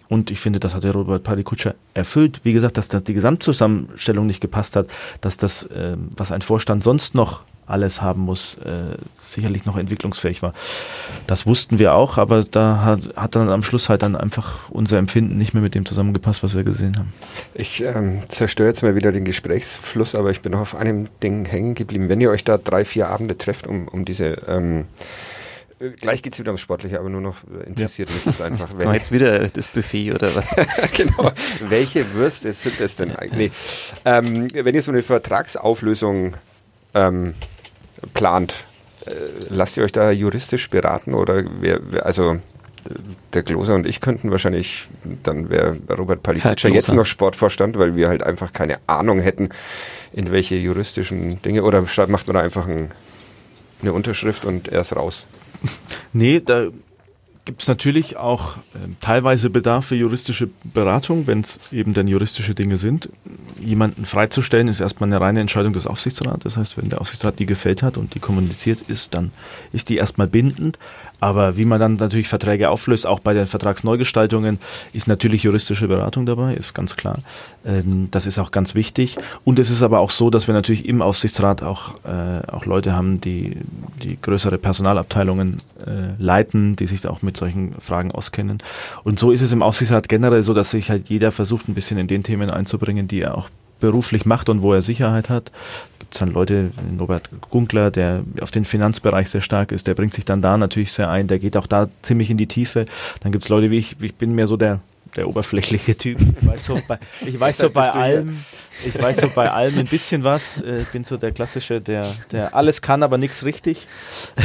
Und ich finde, das hat der Robert Parikutscher erfüllt. Wie gesagt, dass, dass die Gesamtzusammenstellung nicht gepasst hat, dass das, äh, was ein Vorstand sonst noch alles haben muss, äh, sicherlich noch entwicklungsfähig war. Das wussten wir auch, aber da hat, hat dann am Schluss halt dann einfach unser Empfinden nicht mehr mit dem zusammengepasst, was wir gesehen haben. Ich ähm, zerstöre jetzt mal wieder den Gesprächsfluss, aber ich bin noch auf einem Ding hängen geblieben. Wenn ihr euch da drei, vier Abende trefft, um, um diese ähm, Gleich geht es wieder ums Sportliche, aber nur noch interessiert ja. mich jetzt einfach. Wenn jetzt wieder das Buffet oder was? genau. Welche Würste sind das denn eigentlich? Nee. Ähm, wenn ihr so eine Vertragsauflösung ähm, plant, äh, lasst ihr euch da juristisch beraten oder wer, wer also der Gloser und ich könnten wahrscheinlich, dann wäre Robert Palikutscher jetzt noch Sportvorstand, weil wir halt einfach keine Ahnung hätten, in welche juristischen Dinge, oder macht man da einfach ein, eine Unterschrift und er ist raus? Nee, da gibt es natürlich auch äh, teilweise Bedarf für juristische Beratung, wenn es eben dann juristische Dinge sind. Jemanden freizustellen ist erstmal eine reine Entscheidung des Aufsichtsrats. Das heißt, wenn der Aufsichtsrat die gefällt hat und die kommuniziert ist, dann ist die erstmal bindend. Aber wie man dann natürlich Verträge auflöst, auch bei den Vertragsneugestaltungen, ist natürlich juristische Beratung dabei, ist ganz klar. Ähm, das ist auch ganz wichtig. Und es ist aber auch so, dass wir natürlich im Aufsichtsrat auch, äh, auch Leute haben, die, die größere Personalabteilungen äh, leiten, die sich auch mit solchen Fragen auskennen. Und so ist es im Aufsichtsrat generell so, dass sich halt jeder versucht, ein bisschen in den Themen einzubringen, die er auch beruflich macht und wo er Sicherheit hat. Gibt es dann Leute, Robert Gunkler, der auf den Finanzbereich sehr stark ist, der bringt sich dann da natürlich sehr ein, der geht auch da ziemlich in die Tiefe. Dann gibt es Leute wie ich, ich bin mehr so der, der oberflächliche Typ. Ich weiß so bei, ich weiß so bei allem, ich weiß so bei allem ein bisschen was. Ich äh, bin so der klassische, der, der alles kann, aber nichts richtig.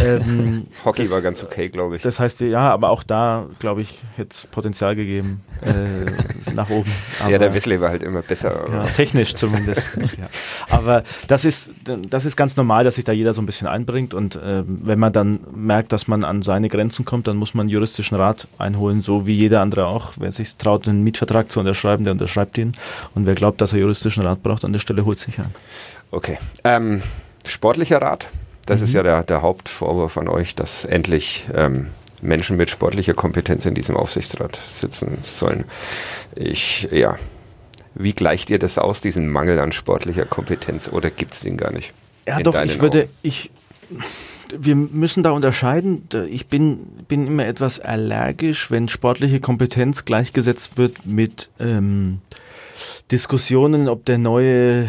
Ähm, Hockey das, war ganz okay, glaube ich. Das heißt, ja, aber auch da, glaube ich, hätte es Potenzial gegeben äh, nach oben. Aber, ja, der Wesley war halt immer besser. Ja, technisch zumindest. ja. Aber das ist, das ist ganz normal, dass sich da jeder so ein bisschen einbringt und äh, wenn man dann merkt, dass man an seine Grenzen kommt, dann muss man juristischen Rat einholen, so wie jeder andere auch. Wer sich traut, einen Mietvertrag zu unterschreiben, der unterschreibt ihn und wer glaubt, dass er juristischen Rat braucht, an der Stelle holt sich an. Okay. Ähm, sportlicher Rat, das mhm. ist ja der, der Hauptvorwurf an euch, dass endlich ähm, Menschen mit sportlicher Kompetenz in diesem Aufsichtsrat sitzen sollen. Ich, ja. Wie gleicht ihr das aus, diesen Mangel an sportlicher Kompetenz, oder gibt es den gar nicht? Ja, doch, ich würde, ich, wir müssen da unterscheiden. Ich bin, bin immer etwas allergisch, wenn sportliche Kompetenz gleichgesetzt wird mit ähm, Diskussionen, ob der neue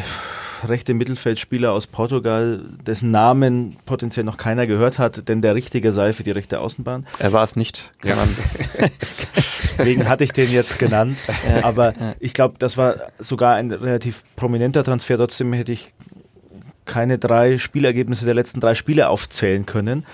rechte Mittelfeldspieler aus Portugal, dessen Namen potenziell noch keiner gehört hat, denn der richtige sei für die rechte Außenbahn. Er war es nicht genannt. Deswegen hatte ich den jetzt genannt. Aber ich glaube, das war sogar ein relativ prominenter Transfer. Trotzdem hätte ich keine drei Spielergebnisse der letzten drei Spiele aufzählen können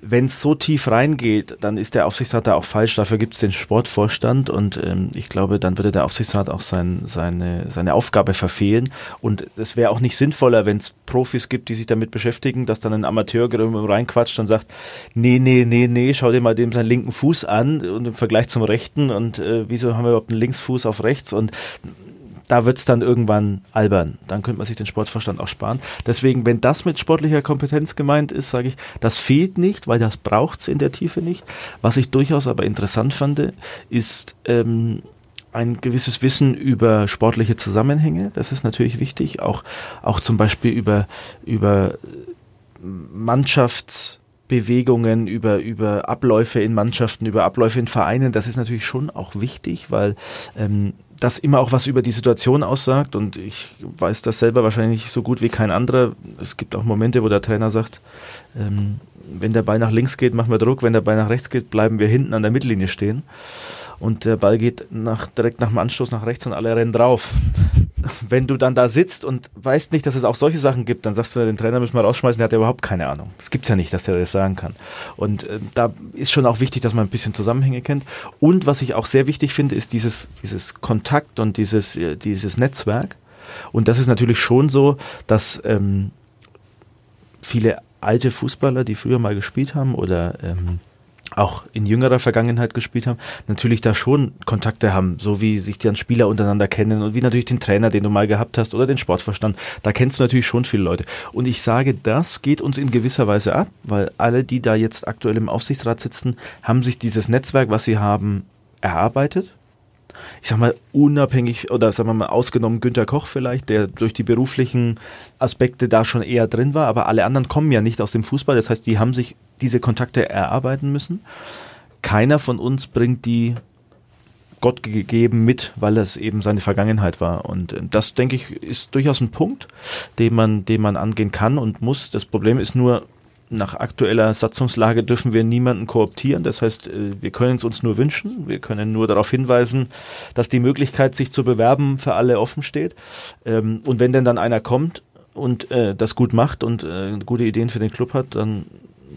wenn es so tief reingeht, dann ist der Aufsichtsrat da auch falsch. Dafür gibt es den Sportvorstand und ähm, ich glaube, dann würde der Aufsichtsrat auch sein, seine, seine Aufgabe verfehlen. Und es wäre auch nicht sinnvoller, wenn es Profis gibt, die sich damit beschäftigen, dass dann ein Amateur reinquatscht und sagt, nee, nee, nee, nee, schau dir mal dem seinen linken Fuß an und im Vergleich zum rechten und äh, wieso haben wir überhaupt einen Linksfuß auf rechts und da wird es dann irgendwann albern. Dann könnte man sich den Sportverstand auch sparen. Deswegen, wenn das mit sportlicher Kompetenz gemeint ist, sage ich, das fehlt nicht, weil das braucht es in der Tiefe nicht. Was ich durchaus aber interessant fand, ist ähm, ein gewisses Wissen über sportliche Zusammenhänge. Das ist natürlich wichtig. Auch, auch zum Beispiel über, über Mannschafts- Bewegungen, über, über Abläufe in Mannschaften, über Abläufe in Vereinen, das ist natürlich schon auch wichtig, weil ähm, das immer auch was über die Situation aussagt und ich weiß das selber wahrscheinlich so gut wie kein anderer. Es gibt auch Momente, wo der Trainer sagt, ähm, wenn der Ball nach links geht, machen wir Druck, wenn der Ball nach rechts geht, bleiben wir hinten an der Mittellinie stehen und der Ball geht nach, direkt nach dem Anstoß nach rechts und alle rennen drauf. Wenn du dann da sitzt und weißt nicht, dass es auch solche Sachen gibt, dann sagst du, den Trainer müssen wir rausschmeißen, der hat ja überhaupt keine Ahnung. Es gibt's ja nicht, dass der das sagen kann. Und äh, da ist schon auch wichtig, dass man ein bisschen Zusammenhänge kennt. Und was ich auch sehr wichtig finde, ist dieses, dieses Kontakt und dieses, äh, dieses Netzwerk. Und das ist natürlich schon so, dass ähm, viele alte Fußballer, die früher mal gespielt haben oder ähm, auch in jüngerer Vergangenheit gespielt haben, natürlich da schon Kontakte haben, so wie sich dann Spieler untereinander kennen und wie natürlich den Trainer, den du mal gehabt hast oder den Sportverstand. Da kennst du natürlich schon viele Leute. Und ich sage, das geht uns in gewisser Weise ab, weil alle, die da jetzt aktuell im Aufsichtsrat sitzen, haben sich dieses Netzwerk, was sie haben, erarbeitet ich sag mal, unabhängig oder sagen wir mal ausgenommen Günter Koch vielleicht, der durch die beruflichen Aspekte da schon eher drin war, aber alle anderen kommen ja nicht aus dem Fußball. Das heißt, die haben sich diese Kontakte erarbeiten müssen. Keiner von uns bringt die Gott gegeben mit, weil es eben seine Vergangenheit war. Und äh, das, denke ich, ist durchaus ein Punkt, den man, den man angehen kann und muss. Das Problem ist nur, nach aktueller Satzungslage dürfen wir niemanden kooptieren. Das heißt, äh, wir können es uns nur wünschen. Wir können nur darauf hinweisen, dass die Möglichkeit, sich zu bewerben, für alle offen steht. Ähm, und wenn denn dann einer kommt und äh, das gut macht und äh, gute Ideen für den Club hat, dann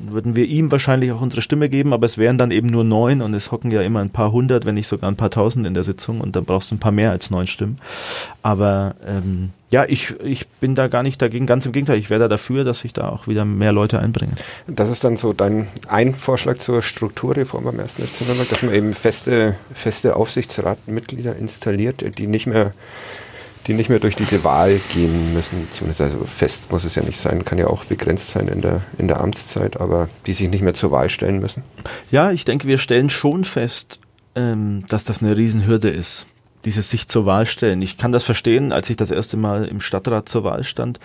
würden wir ihm wahrscheinlich auch unsere Stimme geben, aber es wären dann eben nur neun und es hocken ja immer ein paar hundert, wenn nicht sogar ein paar tausend in der Sitzung und dann brauchst du ein paar mehr als neun Stimmen. Aber ähm, ja, ich, ich bin da gar nicht dagegen, ganz im Gegenteil, ich wäre da dafür, dass sich da auch wieder mehr Leute einbringen. Das ist dann so dein ein Vorschlag zur Strukturreform ersten FC Nürnberg, dass man eben feste, feste Aufsichtsratmitglieder installiert, die nicht mehr die nicht mehr durch diese Wahl gehen müssen. Zumindest also fest muss es ja nicht sein, kann ja auch begrenzt sein in der, in der Amtszeit, aber die sich nicht mehr zur Wahl stellen müssen. Ja, ich denke, wir stellen schon fest, ähm, dass das eine Riesenhürde ist, dieses sich zur Wahl stellen. Ich kann das verstehen, als ich das erste Mal im Stadtrat zur Wahl stand,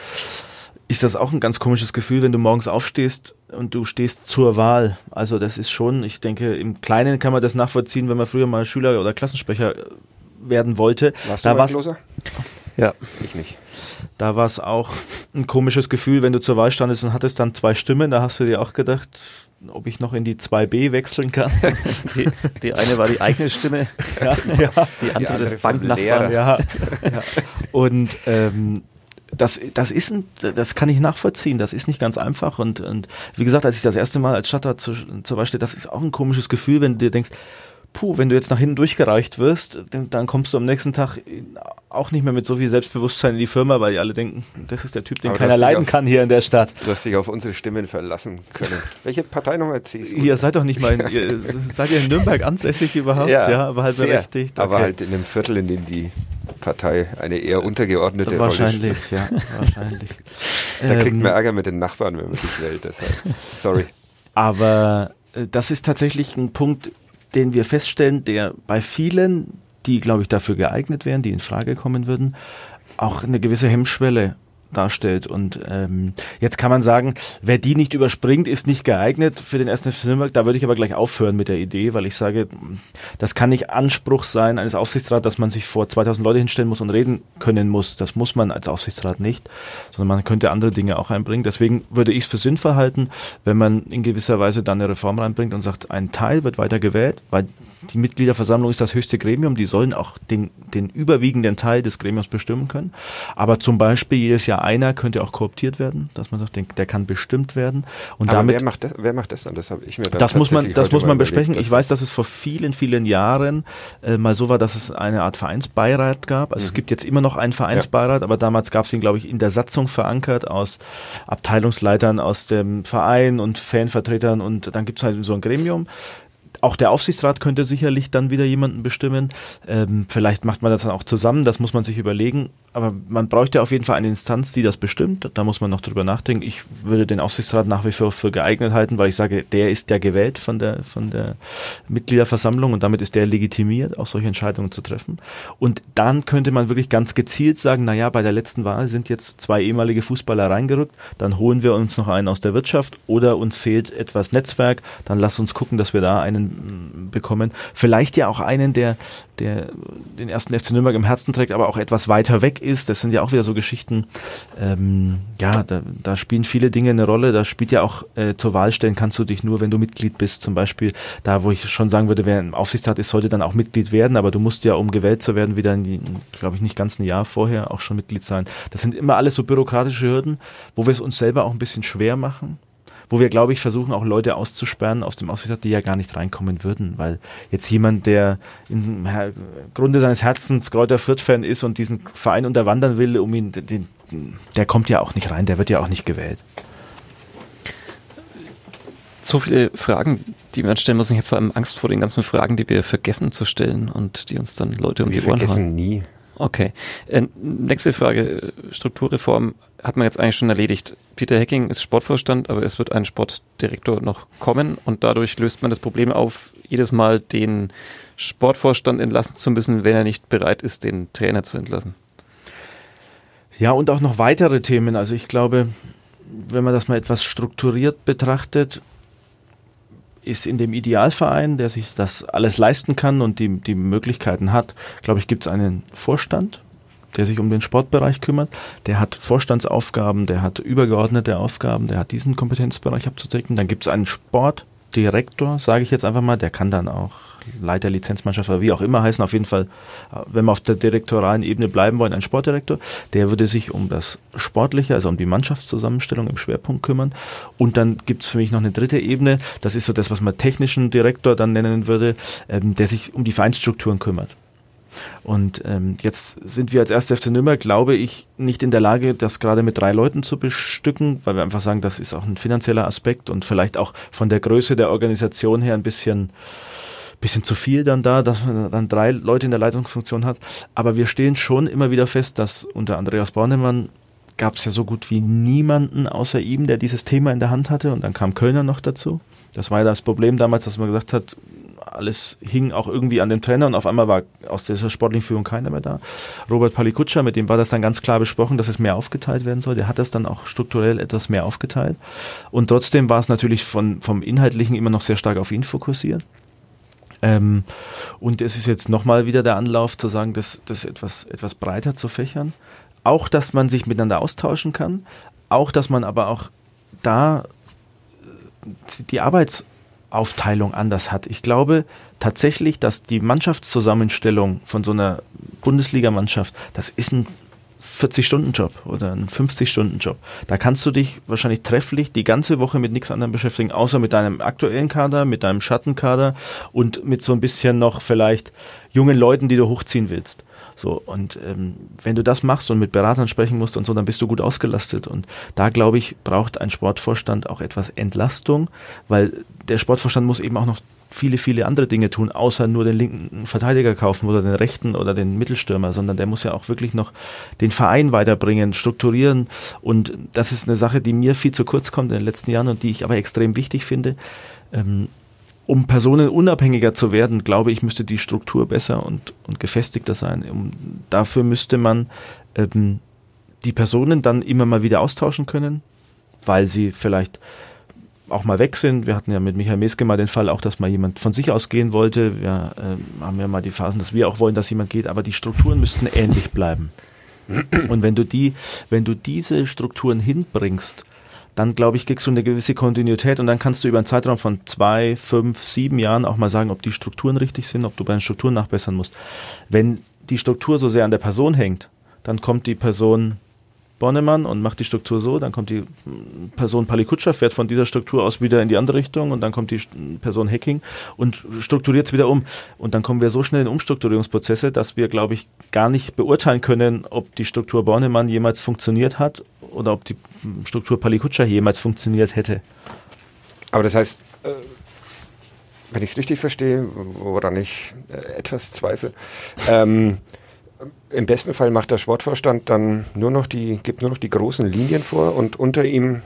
ist das auch ein ganz komisches Gefühl, wenn du morgens aufstehst und du stehst zur Wahl. Also das ist schon, ich denke, im Kleinen kann man das nachvollziehen, wenn man früher mal Schüler oder Klassensprecher werden wollte. Warst da du war's, Loser? Ja. Ich nicht. Da war es auch ein komisches Gefühl, wenn du zur Wahl standest und hattest dann zwei Stimmen. Da hast du dir auch gedacht, ob ich noch in die 2b wechseln kann. Die, die eine war die eigene Stimme, ja, ja. die andere, andere des Banknachbarn. Lehrer. ja, ja. Und ähm, das, das ist ein, das kann ich nachvollziehen. Das ist nicht ganz einfach. Und, und wie gesagt, als ich das erste Mal als Stadtrat zu, zur Wahl stehe, das ist auch ein komisches Gefühl, wenn du dir denkst, puh, wenn du jetzt nach hinten durchgereicht wirst, dann, kommst du am nächsten Tag auch nicht mehr mit so viel Selbstbewusstsein in die Firma, weil die alle denken, das ist der Typ, den Aber du keiner leiden auf- kann hier in der Stadt. Du hast dich auf unsere Stimmen verlassen können. Welche Partei nochmal CSU? Ihr seid doch nicht mal, in, ihr, seid ihr in Nürnberg ansässig überhaupt? Ja, aber halt berechtigt. Aber Okay. halt in einem Viertel, in dem die Partei eine eher untergeordnete wahrscheinlich, Rolle ja, wahrscheinlich. Da kriegt Ähm, man Ärger mit den Nachbarn, wenn man sich wählt. Deshalb. Sorry. Aber äh, das ist tatsächlich ein Punkt, den wir feststellen, der bei vielen, die, glaube ich, dafür geeignet wären, die in Frage kommen würden, auch eine gewisse Hemmschwelle darstellt. Und ähm, jetzt kann man sagen, wer die nicht überspringt, ist nicht geeignet für den ersten FC. Da würde ich aber gleich aufhören mit der Idee, weil ich sage, das kann nicht Anspruch sein eines Aufsichtsrats, dass man sich vor 2000 Leute hinstellen muss und reden können muss. Das muss man als Aufsichtsrat nicht, sondern man könnte andere Dinge auch einbringen. Deswegen würde ich es für sinnvoll halten, wenn man in gewisser Weise dann eine Reform reinbringt und sagt, ein Teil wird weiter gewählt, weil die Mitgliederversammlung ist das höchste Gremium, die sollen auch den, den überwiegenden Teil des Gremiums bestimmen können. Aber zum Beispiel jedes Jahr ja, einer könnte auch kooptiert werden, dass man sagt, der, der kann bestimmt werden. Und Aber damit, wer macht das, wer macht das dann? Das habe ich mir dann das muss man, das muss man überlegt, besprechen. dass Ich weiß, das- dass es vor vielen, vielen Jahren äh, mal so war, dass es eine Art Vereinsbeirat gab. Also es gibt jetzt immer noch einen Vereinsbeirat, aber damals gab es ihn, glaube ich, in der Satzung verankert aus Abteilungsleitern aus dem Verein und Fanvertretern und dann gibt es halt so ein Gremium. Auch der Aufsichtsrat könnte sicherlich dann wieder jemanden bestimmen. Ähm, vielleicht macht man das dann auch zusammen, das muss man sich überlegen. Aber man bräuchte auf jeden Fall eine Instanz, die das bestimmt. Da muss man noch drüber nachdenken. Ich würde den Aufsichtsrat nach wie vor für geeignet halten, weil ich sage, der ist ja gewählt von der, von der Mitgliederversammlung und damit ist der legitimiert, auch solche Entscheidungen zu treffen. Und dann könnte man wirklich ganz gezielt sagen, naja, bei der letzten Wahl sind jetzt zwei ehemalige Fußballer reingerückt, dann holen wir uns noch einen aus der Wirtschaft oder uns fehlt etwas Netzwerk, dann lass uns gucken, dass wir da einen mm, bekommen. Vielleicht ja auch einen, der, der den ersten FC Nürnberg im Herzen trägt, aber auch etwas weiter weg ist. Das sind ja auch wieder so Geschichten. Ähm, ja, da, da spielen viele Dinge eine Rolle. Da spielt ja auch äh, zur Wahl stellen kannst du dich nur, wenn du Mitglied bist. Zum Beispiel da, wo ich schon sagen würde, wer im Aufsichtsrat ist, sollte dann auch Mitglied werden. Aber du musst ja, um gewählt zu werden, wieder, glaube ich, nicht ganz ein Jahr vorher auch schon Mitglied sein. Das sind immer alles so bürokratische Hürden, wo wir es uns selber auch ein bisschen schwer machen wo wir, glaube ich, versuchen auch Leute auszusperren aus dem Aufsichtsrat, die ja gar nicht reinkommen würden, weil jetzt jemand, der im Grunde seines Herzens Kräuter Fürth-Fan ist und diesen Verein unterwandern will, um ihn, den, der kommt ja auch nicht rein, der wird ja auch nicht gewählt. So viele Fragen, die man stellen muss. Ich habe vor allem Angst vor den ganzen Fragen, die wir vergessen zu stellen und die uns dann Leute um Wir die Ohren hauen. vergessen nie. Okay. Äh, nächste Frage. Strukturreform hat man jetzt eigentlich schon erledigt. Peter Hecking ist Sportvorstand, aber es wird ein Sportdirektor noch kommen und dadurch löst man das Problem auf, jedes Mal den Sportvorstand entlassen zu müssen, wenn er nicht bereit ist, den Trainer zu entlassen. Ja, und auch noch weitere Themen. Also ich glaube, wenn man das mal etwas strukturiert betrachtet, ist in dem Idealverein, der sich das alles leisten kann und die, die Möglichkeiten hat, glaube ich, gibt es einen Vorstand, der sich um den Sportbereich kümmert. Der hat Vorstandsaufgaben, der hat übergeordnete Aufgaben, der hat diesen Kompetenzbereich abzudecken. Dann gibt es einen Sportdirektor, sage ich jetzt einfach mal, der kann dann auch Leiter, Lizenzmannschaft oder wie auch immer heißen, auf jeden Fall, wenn wir auf der direktoralen Ebene bleiben wollen, ein Sportdirektor, der würde sich um das Sportliche, also um die Mannschaftszusammenstellung im Schwerpunkt kümmern. Und dann gibt es für mich noch eine dritte Ebene, das ist so das, was man technischen Direktor dann nennen würde, ähm, der sich um die Vereinsstrukturen kümmert. Und ähm, jetzt sind wir als 1. FC Nürnberg, glaube ich, nicht in der Lage, das gerade mit drei Leuten zu bestücken, weil wir einfach sagen, das ist auch ein finanzieller Aspekt und vielleicht auch von der Größe der Organisation her ein bisschen bisschen zu viel dann da, dass man dann drei Leute in der Leitungsfunktion hat. Aber wir stehen schon immer wieder fest, dass unter Andreas Bornemann gab es ja so gut wie niemanden außer ihm, der dieses Thema in der Hand hatte. Und dann kam Kölner noch dazu. Das war ja das Problem damals, dass man gesagt hat, alles hing auch irgendwie an dem Trainer und auf einmal war aus dieser sportlichen Führung keiner mehr da. Robert Palikutscher, mit dem war das dann ganz klar besprochen, dass es mehr aufgeteilt werden soll. Der hat das dann auch strukturell etwas mehr aufgeteilt. Und trotzdem war es natürlich von, vom Inhaltlichen immer noch sehr stark auf ihn fokussiert. Ähm, und es ist jetzt nochmal wieder der Anlauf zu sagen, das, das etwas, etwas breiter zu fächern. Auch, dass man sich miteinander austauschen kann. Auch, dass man aber auch da die Arbeitsaufteilung anders hat. Ich glaube tatsächlich, dass die Mannschaftszusammenstellung von so einer Bundesligamannschaft, das ist ein 40-Stunden-Job oder ein 50-Stunden-Job. Da kannst du dich wahrscheinlich trefflich die ganze Woche mit nichts anderem beschäftigen, außer mit deinem aktuellen Kader, mit deinem Schattenkader und mit so ein bisschen noch vielleicht jungen Leuten, die du hochziehen willst. So, und ähm, wenn du das machst und mit Beratern sprechen musst und so, dann bist du gut ausgelastet. Und da, glaube ich, braucht ein Sportvorstand auch etwas Entlastung, weil der Sportvorstand muss eben auch noch viele, viele andere Dinge tun, außer nur den linken Verteidiger kaufen oder den rechten oder den Mittelstürmer, sondern der muss ja auch wirklich noch den Verein weiterbringen, strukturieren. Und das ist eine Sache, die mir viel zu kurz kommt in den letzten Jahren und die ich aber extrem wichtig finde. Ähm, um Personen unabhängiger zu werden, glaube ich, müsste die Struktur besser und, und gefestigter sein. Um, dafür müsste man ähm, die Personen dann immer mal wieder austauschen können, weil sie vielleicht auch mal weg sind. Wir hatten ja mit Michael Meske mal den Fall auch, dass mal jemand von sich aus gehen wollte. Wir äh, haben ja mal die Phasen, dass wir auch wollen, dass jemand geht, aber die Strukturen müssten ähnlich bleiben. Und wenn du die, wenn du diese Strukturen hinbringst, dann glaube ich, kriegst du eine gewisse Kontinuität und dann kannst du über einen Zeitraum von zwei, fünf, sieben Jahren auch mal sagen, ob die Strukturen richtig sind, ob du bei den Strukturen nachbessern musst. Wenn die Struktur so sehr an der Person hängt, dann kommt die Person Bornemann und macht die Struktur so, dann kommt die Person Palikutscher, fährt von dieser Struktur aus wieder in die andere Richtung und dann kommt die Person Hacking und strukturiert es wieder um. Und dann kommen wir so schnell in Umstrukturierungsprozesse, dass wir, glaube ich, gar nicht beurteilen können, ob die Struktur Bornemann jemals funktioniert hat oder ob die Struktur Palikutscher jemals funktioniert hätte. Aber das heißt, äh, wenn ich es richtig verstehe, woran ich äh, etwas zweifle, ähm, im besten Fall macht der Sportvorstand dann nur noch die, gibt nur noch die großen Linien vor und unter ihm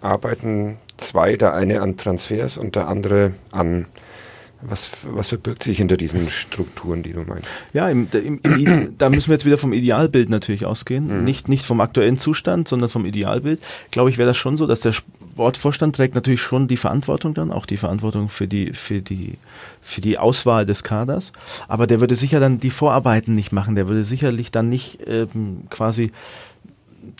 arbeiten zwei, der eine an Transfers und der andere an was, was verbirgt sich hinter diesen Strukturen, die du meinst? Ja, im, im, im, da müssen wir jetzt wieder vom Idealbild natürlich ausgehen. Mhm. Nicht, nicht vom aktuellen Zustand, sondern vom Idealbild. Glaube ich, wäre das schon so, dass der Sportvorstand trägt natürlich schon die Verantwortung dann, auch die Verantwortung für die, für die, für die Auswahl des Kaders. Aber der würde sicher dann die Vorarbeiten nicht machen. Der würde sicherlich dann nicht ähm, quasi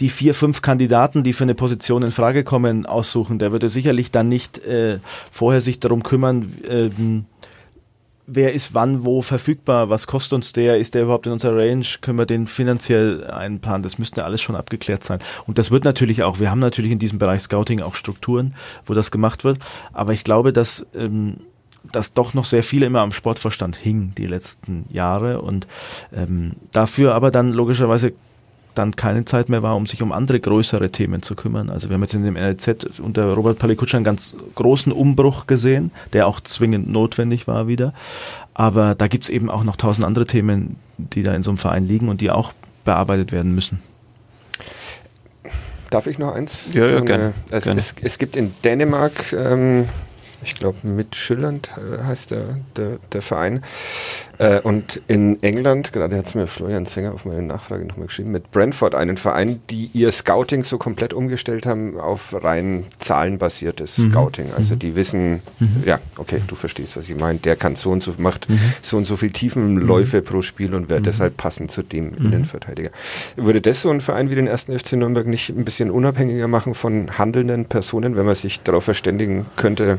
die vier, fünf Kandidaten, die für eine Position in Frage kommen, aussuchen. Der würde sicherlich dann nicht äh, vorher sich darum kümmern, ähm, wer ist wann wo verfügbar, was kostet uns der, ist der überhaupt in unserer Range, können wir den finanziell einplanen, das müsste alles schon abgeklärt sein. Und das wird natürlich auch, wir haben natürlich in diesem Bereich Scouting auch Strukturen, wo das gemacht wird, aber ich glaube, dass ähm, dass doch noch sehr viele immer am Sportverstand hing die letzten Jahre und ähm, dafür aber dann logischerweise dann keine Zeit mehr war, um sich um andere größere Themen zu kümmern. Also wir haben jetzt in dem NLZ unter Robert Palikutscher einen ganz großen Umbruch gesehen, der auch zwingend notwendig war wieder. Aber da gibt es eben auch noch tausend andere Themen, die da in so einem Verein liegen und die auch bearbeitet werden müssen. Darf ich noch eins? Ja, ja gerne. Es, es, es, gibt in Dänemark ähm, ich glaube mit Schillernd äh, heißt der, der, der Verein. Äh, und in England, gerade hat es mir Florian Zenger auf meine Nachfrage nochmal geschrieben, mit Brentford einen Verein, die ihr Scouting so komplett umgestellt haben auf rein zahlenbasiertes mhm. Scouting. Also mhm. die wissen, mhm. ja, okay, du verstehst, was ich meine, der kann so und so, macht mhm. so und so viel Tiefenläufe mhm. pro Spiel und wäre deshalb passend zu dem Innenverteidiger. Würde das so ein Verein wie den ersten FC Nürnberg nicht ein bisschen unabhängiger machen von handelnden Personen, wenn man sich darauf verständigen könnte,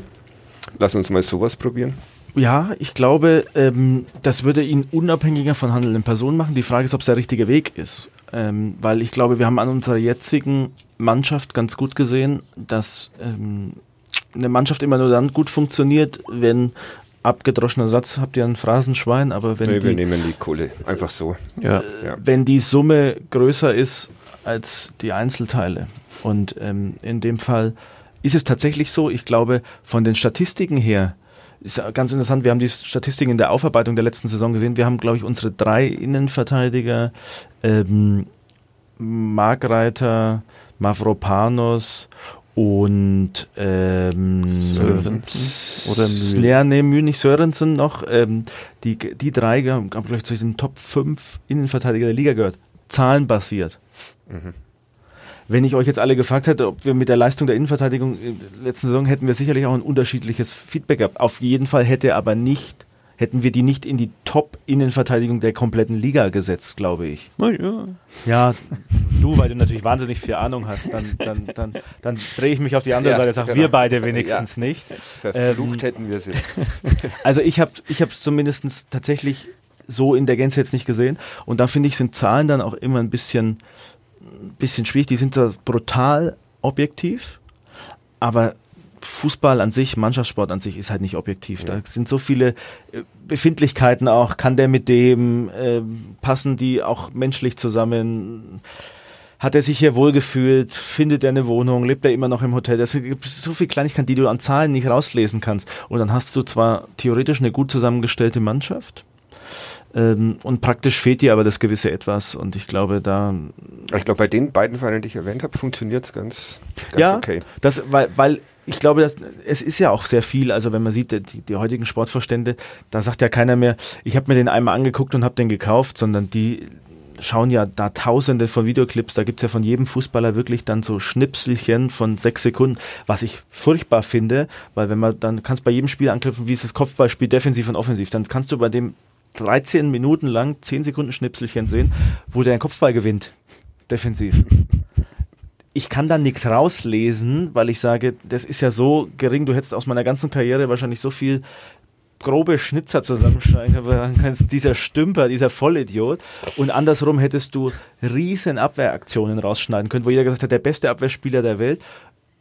Lass uns mal sowas probieren. Ja, ich glaube, ähm, das würde ihn unabhängiger von handelnden Personen machen. Die Frage ist, ob es der richtige Weg ist. Ähm, weil ich glaube, wir haben an unserer jetzigen Mannschaft ganz gut gesehen, dass ähm, eine Mannschaft immer nur dann gut funktioniert, wenn abgedroschener Satz, habt ihr ein Phrasenschwein, aber wenn nee, die, wir nehmen die Kohle einfach so. Ja. ja. Wenn die Summe größer ist als die Einzelteile. Und ähm, in dem Fall ist es tatsächlich so, ich glaube, von den Statistiken her, ist ganz interessant, wir haben die Statistiken in der Aufarbeitung der letzten Saison gesehen. Wir haben, glaube ich, unsere drei Innenverteidiger, ähm, Markreiter, Mavropanos und ähm, Sörensen oder Mühl. Ja, nee, Mühl, nicht Sörensen noch. Ähm, die, die drei haben, glaube ich, zu den Top 5 Innenverteidiger der Liga gehört. Zahlenbasiert. Mhm. Wenn ich euch jetzt alle gefragt hätte, ob wir mit der Leistung der Innenverteidigung in der letzten Saison hätten wir sicherlich auch ein unterschiedliches Feedback gehabt. Auf jeden Fall hätte aber nicht, hätten wir die nicht in die Top-Innenverteidigung der kompletten Liga gesetzt, glaube ich. Ja. ja, du, weil du natürlich wahnsinnig viel Ahnung hast, dann, dann, dann, dann drehe ich mich auf die andere ja, Seite und sage, genau. wir beide wenigstens ja. nicht. Verflucht ähm, hätten wir sie. Also ich habe ich es zumindest tatsächlich so in der Gänze jetzt nicht gesehen. Und da finde ich, sind Zahlen dann auch immer ein bisschen bisschen schwierig. Die sind zwar brutal objektiv, aber Fußball an sich, Mannschaftssport an sich ist halt nicht objektiv. Ja. Da sind so viele äh, Befindlichkeiten auch. Kann der mit dem, äh, passen die auch menschlich zusammen? Hat er sich hier wohlgefühlt? Findet er eine Wohnung? Lebt er immer noch im Hotel? Das gibt so viele Kleinigkeiten, die du an Zahlen nicht rauslesen kannst. Und dann hast du zwar theoretisch eine gut zusammengestellte Mannschaft, ähm, und praktisch fehlt dir aber das gewisse Etwas. Und ich glaube, da. Ich glaube, bei den beiden Vereinen, die ich erwähnt habe, funktioniert es ganz, ganz ja, okay. Das, weil, weil ich glaube, dass, es ist ja auch sehr viel. Also wenn man sieht, die, die heutigen Sportvorstände, da sagt ja keiner mehr, ich habe mir den einmal angeguckt und habe den gekauft, sondern die schauen ja da tausende von Videoclips, da gibt es ja von jedem Fußballer wirklich dann so Schnipselchen von sechs Sekunden, was ich furchtbar finde, weil wenn man dann kannst bei jedem Spiel anknüpfen, wie ist das Kopfballspiel defensiv und offensiv, dann kannst du bei dem 13 Minuten lang 10 Sekunden Schnipselchen sehen, wo der einen Kopfball gewinnt. Defensiv. Ich kann da nichts rauslesen, weil ich sage, das ist ja so gering, du hättest aus meiner ganzen Karriere wahrscheinlich so viel grobe Schnitzer zusammenschneiden kannst, dieser Stümper, dieser Vollidiot. Und andersrum hättest du riesen Abwehraktionen rausschneiden können, wo jeder gesagt hat, der beste Abwehrspieler der Welt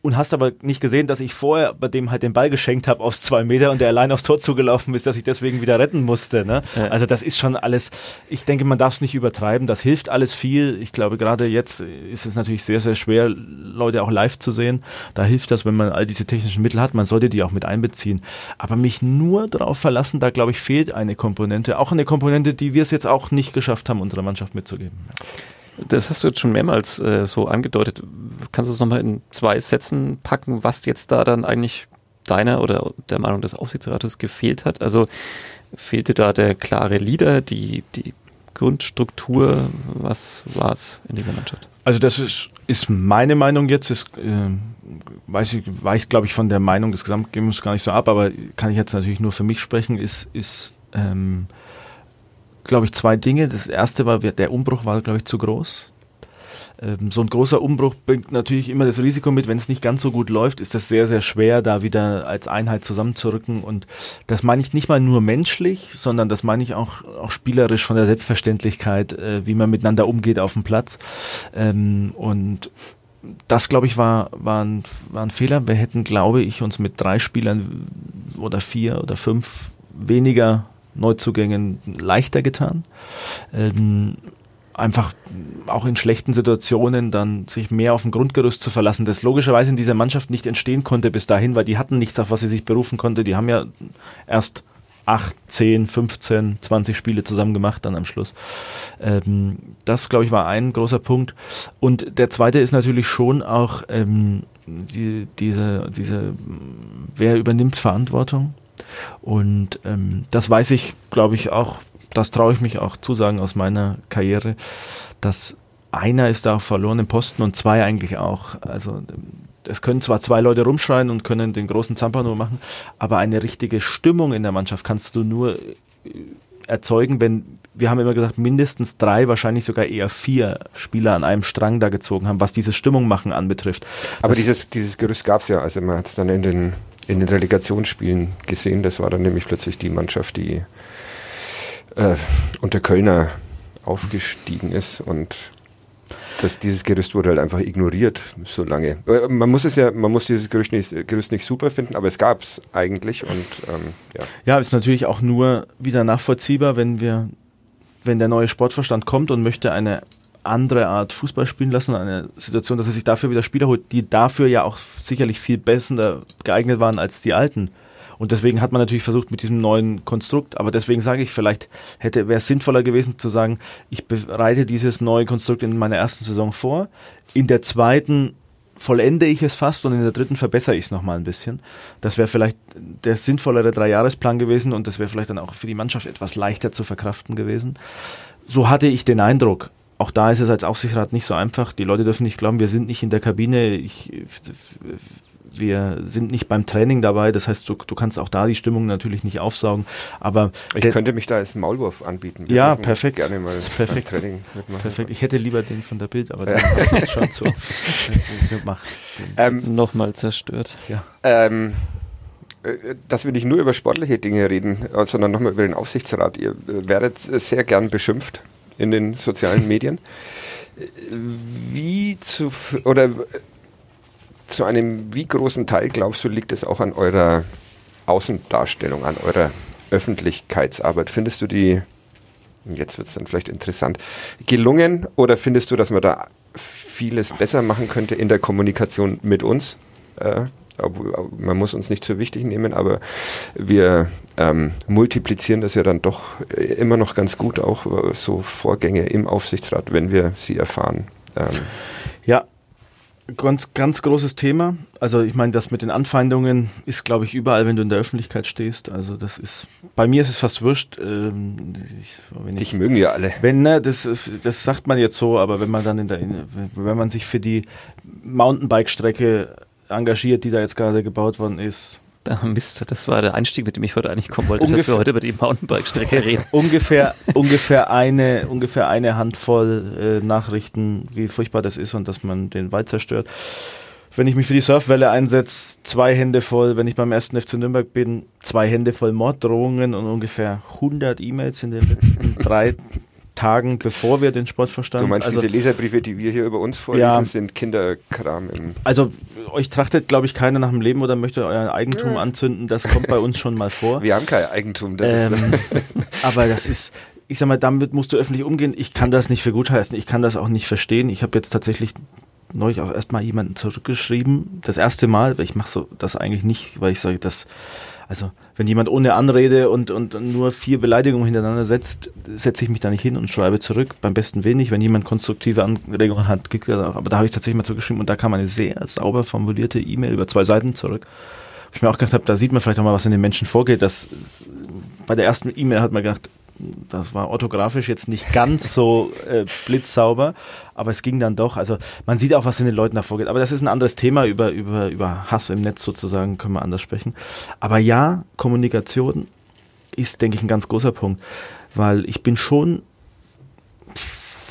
und hast aber nicht gesehen, dass ich vorher bei dem halt den Ball geschenkt habe aus zwei Meter und der allein aufs Tor zugelaufen ist, dass ich deswegen wieder retten musste. Ne? Ja. Also das ist schon alles, ich denke, man darf es nicht übertreiben, das hilft alles viel. Ich glaube, gerade jetzt ist es natürlich sehr, sehr schwer, Leute auch live zu sehen. Da hilft das, wenn man all diese technischen Mittel hat, man sollte die auch mit einbeziehen. Aber mich nur darauf verlassen, da glaube ich, fehlt eine Komponente, auch eine Komponente, die wir es jetzt auch nicht geschafft haben, unserer Mannschaft mitzugeben. Ja. Das hast du jetzt schon mehrmals äh, so angedeutet. Kannst du es nochmal in zwei Sätzen packen, was jetzt da dann eigentlich deiner oder der Meinung des Aufsichtsrates gefehlt hat? Also fehlte da der klare Leader, die, die Grundstruktur? Was war es in dieser Mannschaft? Also das ist, ist meine Meinung jetzt, ist, äh, weiß ich, weicht glaube ich von der Meinung des Gesamtgebens gar nicht so ab, aber kann ich jetzt natürlich nur für mich sprechen, ist, ist ähm, glaube ich, zwei Dinge. Das erste war, der Umbruch war, glaube ich, zu groß. Ähm, so ein großer Umbruch bringt natürlich immer das Risiko mit, wenn es nicht ganz so gut läuft, ist das sehr, sehr schwer, da wieder als Einheit zusammenzurücken. Und das meine ich nicht mal nur menschlich, sondern das meine ich auch, auch spielerisch von der Selbstverständlichkeit, äh, wie man miteinander umgeht auf dem Platz. Ähm, und das, glaube ich, war, war, ein, war ein Fehler. Wir hätten, glaube ich, uns mit drei Spielern oder vier oder fünf weniger Neuzugängen leichter getan. Ähm, einfach auch in schlechten Situationen dann sich mehr auf ein Grundgerüst zu verlassen, das logischerweise in dieser Mannschaft nicht entstehen konnte bis dahin, weil die hatten nichts, auf was sie sich berufen konnte. Die haben ja erst 8, 10, 15, 20 Spiele zusammen gemacht dann am Schluss. Ähm, das, glaube ich, war ein großer Punkt. Und der zweite ist natürlich schon auch ähm, die, diese, diese, wer übernimmt Verantwortung? Und ähm, das weiß ich, glaube ich, auch, das traue ich mich auch zu sagen aus meiner Karriere, dass einer ist da auf verlorenen Posten und zwei eigentlich auch. Also es können zwar zwei Leute rumschreien und können den großen Zampano machen, aber eine richtige Stimmung in der Mannschaft kannst du nur äh, erzeugen, wenn wir haben immer gesagt, mindestens drei, wahrscheinlich sogar eher vier Spieler an einem Strang da gezogen haben, was diese Stimmung machen anbetrifft. Aber das dieses, dieses Gerüst gab es ja, also man hat es dann in den in den Relegationsspielen gesehen. Das war dann nämlich plötzlich die Mannschaft, die äh, unter Kölner aufgestiegen ist und das, dieses Gerüst wurde halt einfach ignoriert so lange. Äh, man muss es ja, man muss dieses Gerüst nicht, Gerüst nicht super finden, aber es gab es eigentlich und ähm, ja. Ja, ist natürlich auch nur wieder nachvollziehbar, wenn wir, wenn der neue Sportverstand kommt und möchte eine andere Art Fußball spielen lassen und eine Situation, dass er sich dafür wieder Spieler holt, die dafür ja auch sicherlich viel besser geeignet waren als die alten. Und deswegen hat man natürlich versucht mit diesem neuen Konstrukt, aber deswegen sage ich, vielleicht hätte, wäre es sinnvoller gewesen zu sagen, ich bereite dieses neue Konstrukt in meiner ersten Saison vor. In der zweiten vollende ich es fast und in der dritten verbessere ich es nochmal ein bisschen. Das wäre vielleicht der sinnvollere Dreijahresplan gewesen und das wäre vielleicht dann auch für die Mannschaft etwas leichter zu verkraften gewesen. So hatte ich den Eindruck auch da ist es als Aufsichtsrat nicht so einfach. Die Leute dürfen nicht glauben, wir sind nicht in der Kabine. Ich, wir sind nicht beim Training dabei. Das heißt, du, du kannst auch da die Stimmung natürlich nicht aufsaugen. Aber ich könnte mich da als Maulwurf anbieten. Wir ja, perfekt. Gerne mal perfekt. beim Training mitmachen. Perfekt. Ich hätte lieber den von der Bild, aber den habe ich schon so gemacht. Ähm, Nochmal zerstört. Ja. Ähm, äh, dass wir nicht nur über sportliche Dinge reden, sondern nochmal über den Aufsichtsrat. Ihr werdet sehr gern beschimpft in den sozialen Medien. Wie zu oder zu einem wie großen Teil glaubst du liegt es auch an eurer Außendarstellung, an eurer Öffentlichkeitsarbeit? Findest du die jetzt wird es dann vielleicht interessant gelungen oder findest du, dass man da vieles besser machen könnte in der Kommunikation mit uns? Äh, man muss uns nicht so wichtig nehmen, aber wir ähm, multiplizieren das ja dann doch immer noch ganz gut, auch äh, so Vorgänge im Aufsichtsrat, wenn wir sie erfahren. Ähm. Ja, ganz, ganz großes Thema. Also ich meine, das mit den Anfeindungen ist, glaube ich, überall, wenn du in der Öffentlichkeit stehst. Also das ist, bei mir ist es fast wurscht. Ähm, ich, Dich mögen ja alle. Wenn, ne, das, das sagt man jetzt so, aber wenn man dann in der, wenn man sich für die Mountainbike-Strecke engagiert, die da jetzt gerade gebaut worden ist. Da, Mist, das war der Einstieg, mit dem ich heute eigentlich kommen wollte, ungefähr, dass wir heute über die Mountainbike-Strecke reden. ungefähr, ungefähr, eine, ungefähr eine Handvoll äh, Nachrichten, wie furchtbar das ist und dass man den Wald zerstört. wenn ich mich für die Surfwelle einsetze, zwei Hände voll. Wenn ich beim ersten FC Nürnberg bin, zwei Hände voll Morddrohungen und ungefähr 100 E-Mails in den letzten drei Tagen, bevor wir den Sportverstand. Du meinst also, diese Leserbriefe, die wir hier über uns vorlesen, Ja. sind Kinderkram im also euch trachtet, glaube ich, keiner nach dem Leben oder möchte euer Eigentum anzünden. Das kommt bei uns schon mal vor. Wir haben kein Eigentum. Das Ähm, aber das ist, ich sag mal, damit musst du öffentlich umgehen. Ich kann das nicht für gut heißen. Ich kann das auch nicht verstehen. Ich habe jetzt tatsächlich neulich auch erstmal jemanden zurückgeschrieben. Das erste Mal, weil ich mache so das eigentlich nicht, weil ich sage, dass also wenn jemand ohne Anrede und, und nur vier Beleidigungen hintereinander setzt, setze ich mich da nicht hin und schreibe zurück. Beim besten wenig, wenn jemand konstruktive Anregungen hat, kriegt er auch. Aber da habe ich tatsächlich mal zurückgeschrieben und da kam eine sehr sauber formulierte E-Mail über zwei Seiten zurück. Ich mir auch gedacht habe, da sieht man vielleicht auch mal, was in den Menschen vorgeht. Das bei der ersten E-Mail hat man gedacht, das war orthografisch jetzt nicht ganz so äh, blitzsauber, aber es ging dann doch. Also man sieht auch, was in den Leuten da vorgeht. Aber das ist ein anderes Thema, über, über, über Hass im Netz sozusagen können wir anders sprechen. Aber ja, Kommunikation ist, denke ich, ein ganz großer Punkt, weil ich bin schon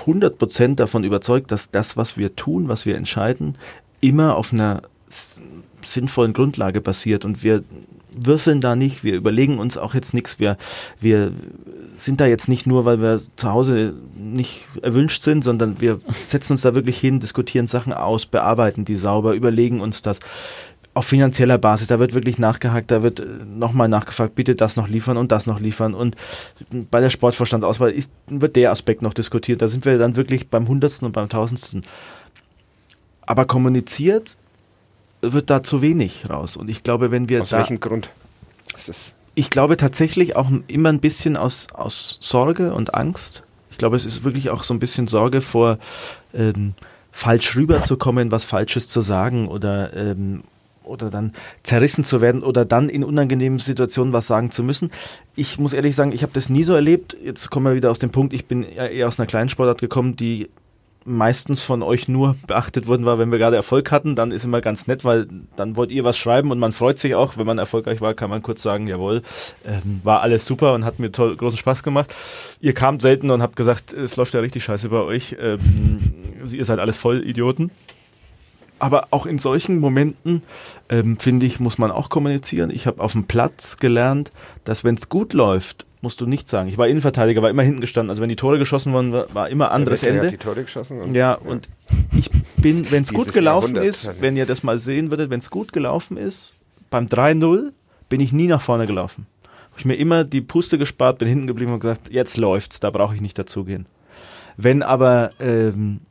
100% davon überzeugt, dass das, was wir tun, was wir entscheiden, immer auf einer sinnvollen Grundlage basiert und wir würfeln da nicht, wir überlegen uns auch jetzt nichts, wir, wir sind da jetzt nicht nur, weil wir zu Hause nicht erwünscht sind, sondern wir setzen uns da wirklich hin, diskutieren Sachen aus, bearbeiten die sauber, überlegen uns das auf finanzieller Basis, da wird wirklich nachgehakt, da wird nochmal nachgefragt, bitte das noch liefern und das noch liefern und bei der Sportvorstandsauswahl ist, wird der Aspekt noch diskutiert, da sind wir dann wirklich beim Hundertsten und beim Tausendsten. Aber kommuniziert wird da zu wenig raus und ich glaube, wenn wir aus welchem Grund? Das ist ich glaube tatsächlich auch immer ein bisschen aus, aus Sorge und Angst. Ich glaube, es ist wirklich auch so ein bisschen Sorge vor, ähm, falsch rüberzukommen, was Falsches zu sagen oder, ähm, oder dann zerrissen zu werden oder dann in unangenehmen Situationen was sagen zu müssen. Ich muss ehrlich sagen, ich habe das nie so erlebt. Jetzt kommen wir wieder aus dem Punkt, ich bin eher eher aus einer kleinen Sportart gekommen, die meistens von euch nur beachtet worden war, wenn wir gerade Erfolg hatten, dann ist immer ganz nett, weil dann wollt ihr was schreiben und man freut sich auch, wenn man erfolgreich war, kann man kurz sagen, jawohl, ähm, war alles super und hat mir toll, großen Spaß gemacht. Ihr kamt selten und habt gesagt, es läuft ja richtig scheiße bei euch, ähm, ihr seid alles voll Idioten. Aber auch in solchen Momenten, ähm, finde ich, muss man auch kommunizieren. Ich habe auf dem Platz gelernt, dass wenn es gut läuft, musst du nichts sagen. Ich war Innenverteidiger, war immer hinten gestanden. Also wenn die Tore geschossen wurden, war, war immer anderes der Wesley Ende. Hat die Tore geschossen und, Ja, und ich bin, wenn es gut gelaufen Jahrhundert. ist, wenn ihr das mal sehen würdet, wenn es gut gelaufen ist, beim 3-0 bin ich nie nach vorne gelaufen. Hab ich mir immer die Puste gespart, bin hinten geblieben und gesagt, jetzt läuft's, da brauche ich nicht dazugehen. Wenn aber ähm,